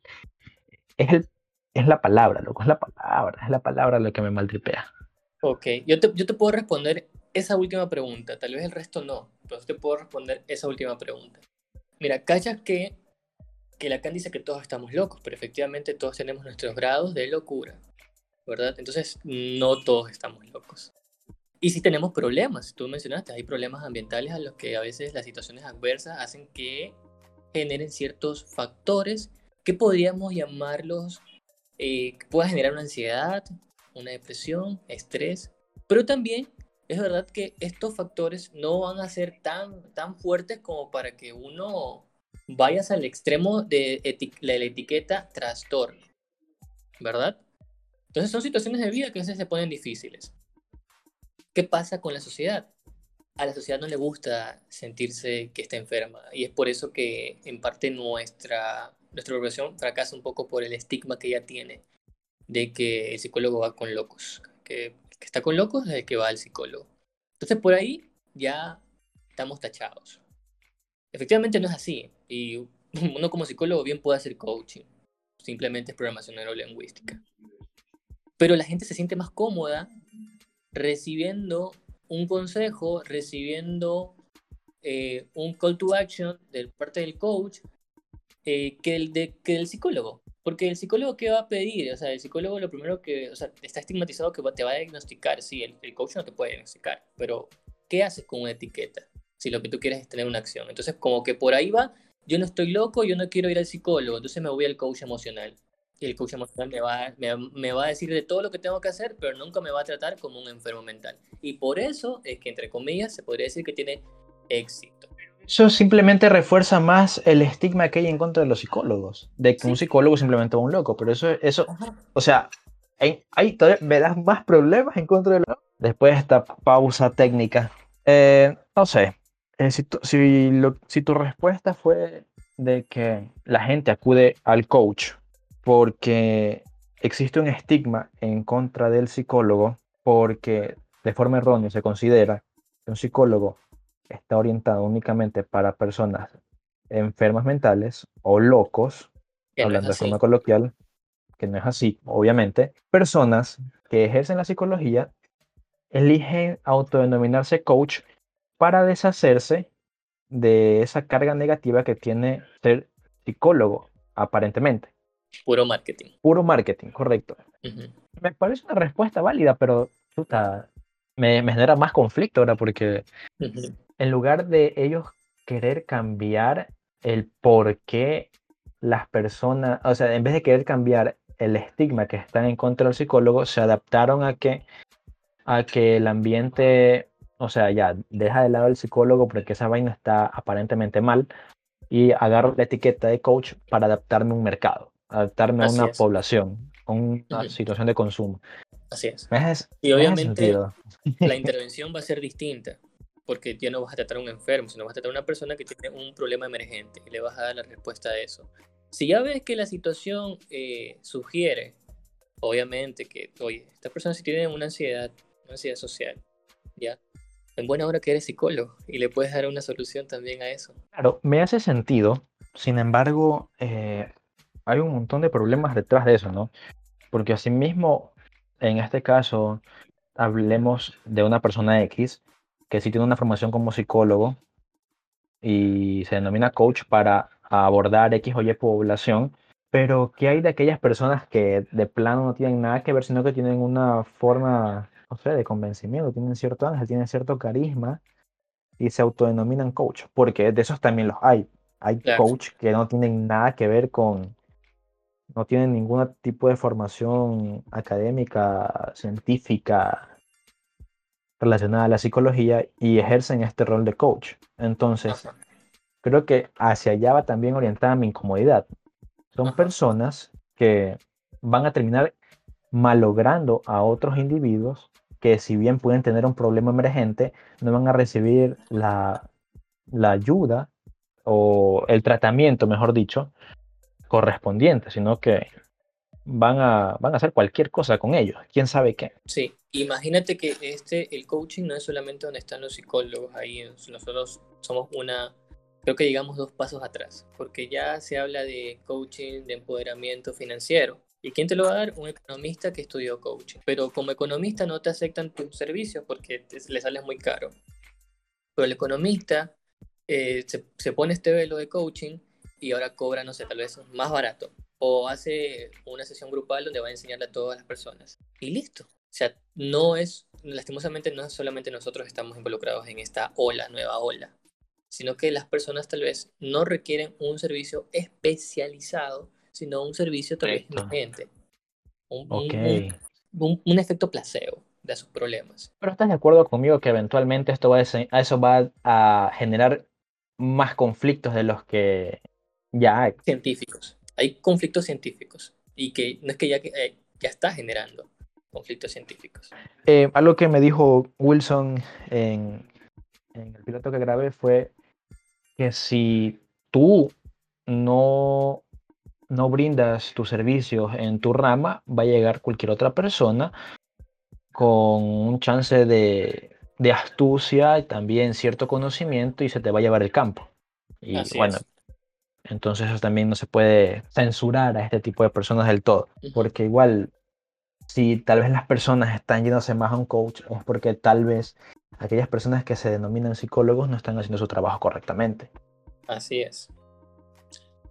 es, el, es la palabra, loco, es la palabra, es la palabra lo que me maltripea. Ok, yo te, yo te puedo responder esa última pregunta, tal vez el resto no, yo te puedo responder esa última pregunta. Mira, calla que, que Lacan dice que todos estamos locos, pero efectivamente todos tenemos nuestros grados de locura, ¿verdad? Entonces, no todos estamos locos. Y si tenemos problemas, tú mencionaste, hay problemas ambientales a los que a veces las situaciones adversas hacen que generen ciertos factores que podríamos llamarlos, eh, que pueda generar una ansiedad, una depresión, estrés, pero también es verdad que estos factores no van a ser tan, tan fuertes como para que uno vaya al extremo de la etiqueta trastorno, ¿verdad? Entonces son situaciones de vida que a veces se ponen difíciles. ¿Qué pasa con la sociedad? A la sociedad no le gusta sentirse que está enferma y es por eso que en parte nuestra, nuestra profesión fracasa un poco por el estigma que ella tiene de que el psicólogo va con locos, que, que está con locos es el que va al psicólogo. Entonces por ahí ya estamos tachados. Efectivamente no es así y uno como psicólogo bien puede hacer coaching, simplemente es programación neurolingüística. Pero la gente se siente más cómoda recibiendo un consejo, recibiendo eh, un call to action de parte del coach eh, que, el de, que el psicólogo. Porque el psicólogo, ¿qué va a pedir? O sea, el psicólogo lo primero que, o sea, está estigmatizado que te va a diagnosticar. Sí, el, el coach no te puede diagnosticar, pero ¿qué haces con una etiqueta? Si lo que tú quieres es tener una acción. Entonces, como que por ahí va, yo no estoy loco, yo no quiero ir al psicólogo, entonces me voy al coach emocional y el coach emocional me va, me, va a decir de todo lo que tengo que hacer, pero nunca me va a tratar como un enfermo mental. Y por eso es que, entre comillas, se podría decir que tiene éxito. Eso simplemente refuerza más el estigma que hay en contra de los psicólogos, de que un psicólogo simplemente es un loco, pero eso, eso o sea, hay, hay me das más problemas en contra de los... Después de esta pausa técnica, eh, no sé, Eh, si, tu, si, tu respuesta fue de que la gente acude al coach porque existe un estigma en contra del psicólogo, porque de forma errónea se considera que un psicólogo está orientado únicamente para personas enfermas mentales o locos, hablando de forma coloquial, que no es así, obviamente, personas que ejercen la psicología eligen autodenominarse coach para deshacerse de esa carga negativa que tiene ser psicólogo, aparentemente. Puro marketing. Puro marketing, correcto. Me parece una respuesta válida, pero puta, me, genera más conflicto ahora porque en lugar de ellos querer cambiar el por qué las personas, o sea, en vez de querer cambiar el estigma que están en contra del psicólogo, se adaptaron a que, a que el ambiente, o sea, ya deja de lado el psicólogo porque esa vaina está aparentemente mal y agarro la etiqueta de coach para adaptarme a un mercado, adaptarme a una población, a una situación de consumo. Así es. y obviamente la intervención va a ser distinta porque ya no vas a tratar a un enfermo, sino vas a tratar a una persona que tiene un problema emergente y le vas a dar la respuesta a eso. Si ya ves que la situación eh, sugiere, obviamente, que, oye, esta persona sí tiene una ansiedad, una ansiedad social, ¿ya? En buena hora que eres psicólogo y le puedes dar una solución también a eso. Claro, me hace sentido. Sin embargo, eh, hay un montón de problemas detrás de eso, ¿no? Porque asimismo, en este caso, hablemos de una persona X que sí tiene una formación como psicólogo y se denomina coach para abordar X o Y población, pero ¿qué hay de aquellas personas que de plano no tienen nada que ver, sino que tienen una forma, no sé, de convencimiento, tienen cierto ángel, tienen cierto carisma y se autodenominan coach? Porque de esos también los hay. Hay coach que no tienen nada que ver con, no tienen ningún tipo de formación académica, científica, relacionada a la psicología y ejercen este rol de coach. Entonces, creo que hacia allá va también orientada mi incomodidad. Son personas que van a terminar malogrando a otros individuos que si bien pueden tener un problema emergente, no van a recibir la, la ayuda o el tratamiento, mejor dicho, correspondiente, sino que van a, van a hacer cualquier cosa con ellos, quién sabe qué. Sí, imagínate que este, el coaching no es solamente donde están los psicólogos, ahí nosotros somos una, creo que llegamos dos pasos atrás, porque ya se habla de coaching, de empoderamiento financiero. ¿Y quién te lo va a dar? Un economista que estudió coaching. Pero como economista no te aceptan tus servicios porque te, le sales muy caro. Pero el economista eh, se pone este velo de coaching y ahora cobra, no sé, tal vez más barato o hace una sesión grupal donde va a enseñarle a todas las personas. Y listo. O sea, no es, lastimosamente no solamente nosotros estamos involucrados en esta ola, nueva ola, sino que las personas tal vez no requieren un servicio especializado, sino un servicio tal vez emergente. Un, un, efecto placebo de sus problemas. Pero estás de acuerdo conmigo que eventualmente esto va a, eso va a generar más conflictos de los que ya hay. Científicos hay conflictos científicos y que no es que ya, eh, ya está generando conflictos científicos. Eh, algo que me dijo Wilson en, en, el piloto que grabé fue que si tú no, no brindas tus servicios en tu rama, va a llegar cualquier otra persona con un chance de, de astucia y también cierto conocimiento y se te va a llevar el campo. Y bueno, entonces eso también no se puede censurar a este tipo de personas del todo, porque igual si tal vez las personas están yéndose más a un coach es porque tal vez aquellas personas que se denominan psicólogos no están haciendo su trabajo correctamente. Así es.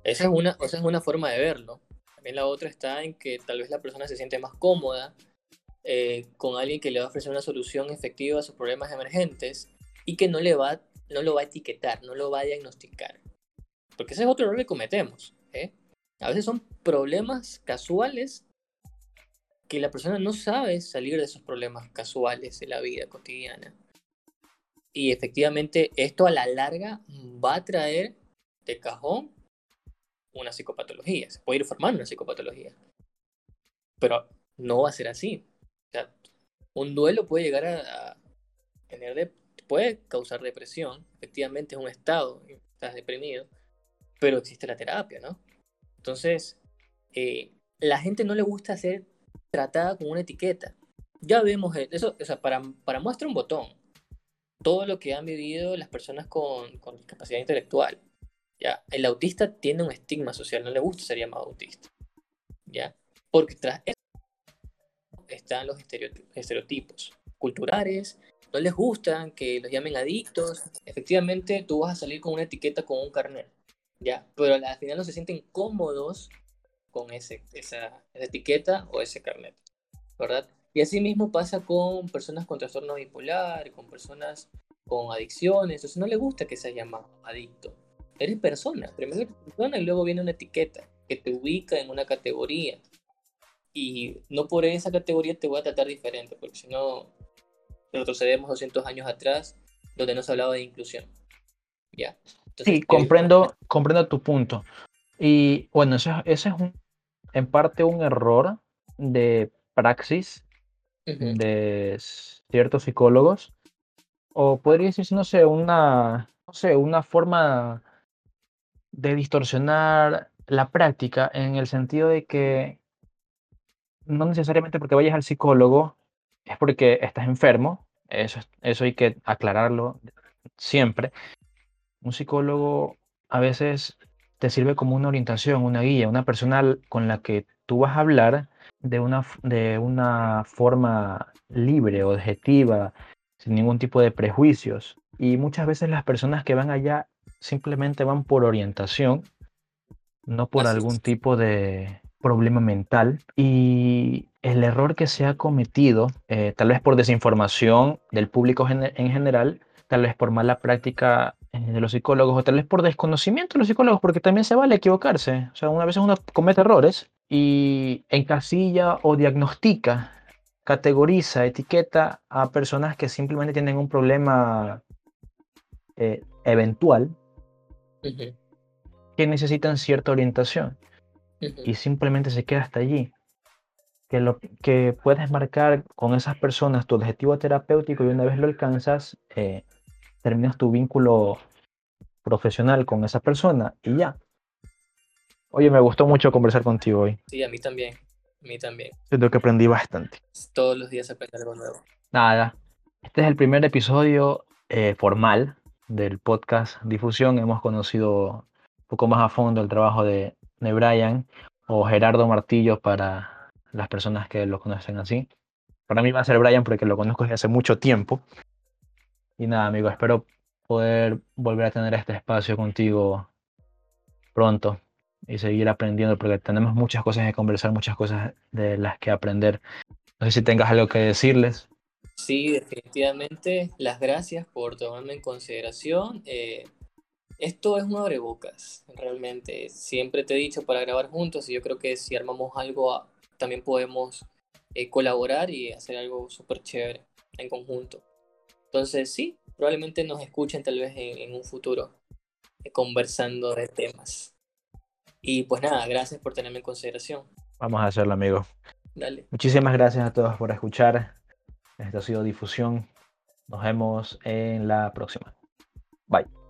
Esa es una, esa es una forma de verlo. También la otra está en que tal vez la persona se siente más cómoda eh, con alguien que le va a ofrecer una solución efectiva a sus problemas emergentes y que no, le va, no lo va a etiquetar, no lo va a diagnosticar. Porque ese es otro error que cometemos. ¿eh? A veces son problemas casuales que la persona no sabe salir de esos problemas casuales de la vida cotidiana. Y efectivamente esto a la larga va a traer de cajón una psicopatología. Se puede ir formando una psicopatología. Pero no va a ser así. O sea, un duelo puede llegar a, tener de, puede causar depresión, efectivamente es un estado, estás deprimido, pero existe la terapia, ¿no? Entonces, eh, la gente no le gusta ser tratada con una etiqueta. Ya vemos eso, o sea, para, para muestra un botón, todo lo que han vivido las personas con, con discapacidad intelectual. ¿ya? El autista tiene un estigma social, no le gusta ser llamado autista. ¿ya? Porque tras eso están los estereotipos culturales, no les gustan que los llamen adictos. Efectivamente, tú vas a salir con una etiqueta con un carnet, ¿ya? Pero al final no se sienten cómodos con ese, esa, etiqueta o ese carnet, ¿verdad? Y así mismo pasa con personas con trastorno bipolar, con personas con adicciones. Entonces no le gusta que se llama adicto. Eres persona, primero eres persona y luego viene una etiqueta que te ubica en una categoría. Y no por esa categoría te voy a tratar diferente, porque si no, retrocedemos 200 años atrás, donde no se hablaba de inclusión. ¿Ya? Sí, comprendo, comprendo tu punto. Y bueno, ese, es un, en parte un error de praxis de ciertos psicólogos. O podría decirse, no sé, una, no sé, una forma de distorsionar la práctica en el sentido de que no necesariamente porque vayas al psicólogo es porque estás enfermo, eso, eso hay que aclararlo siempre. Un psicólogo a veces te sirve como una orientación, una guía, una persona con la que tú vas a hablar de una, de una forma libre, objetiva, sin ningún tipo de prejuicios. Y muchas veces las personas que van allá simplemente van por orientación, no por algún tipo de problema mental. Y el error que se ha cometido, eh, tal vez por desinformación del público en general, tal vez por mala práctica de los psicólogos o tal vez por desconocimiento de los psicólogos, porque también se vale equivocarse. O sea, una vez uno comete errores y encasilla o diagnostica, categoriza, etiqueta a personas que simplemente tienen un problema eh, eventual que necesitan cierta orientación y simplemente se queda hasta allí. Que, lo, que puedes marcar con esas personas tu objetivo terapéutico y una vez lo alcanzas, eh, terminas tu vínculo profesional con esa persona y ya. Oye, me gustó mucho conversar contigo hoy. Sí, a mí también. A mí también. Siento que aprendí bastante. Todos los días aprendo algo nuevo. Nada. Este es el primer episodio eh, formal del podcast Difusión. Hemos conocido un poco más a fondo el trabajo de, de Brian o Gerardo Martillo para las personas que lo conocen así. Para mí va a ser Brian porque lo conozco desde hace mucho tiempo. Y nada, amigo, espero poder volver a tener este espacio contigo pronto y seguir aprendiendo porque tenemos muchas cosas que conversar, muchas cosas de las que aprender. No sé si tengas algo que decirles. Sí, definitivamente. Las gracias por tomarme en consideración. Eh, esto es un abrebocas, realmente. Siempre te he dicho para grabar juntos y yo creo que si armamos algo también podemos eh, colaborar y hacer algo súper chévere en conjunto. Entonces, sí, probablemente nos escuchen tal vez en, un futuro eh, conversando de temas. Y pues nada, gracias por tenerme en consideración. Vamos a hacerlo, amigo. Dale. Muchísimas gracias a todos por escuchar. Esto ha sido Difusión. Nos vemos en la próxima. Bye.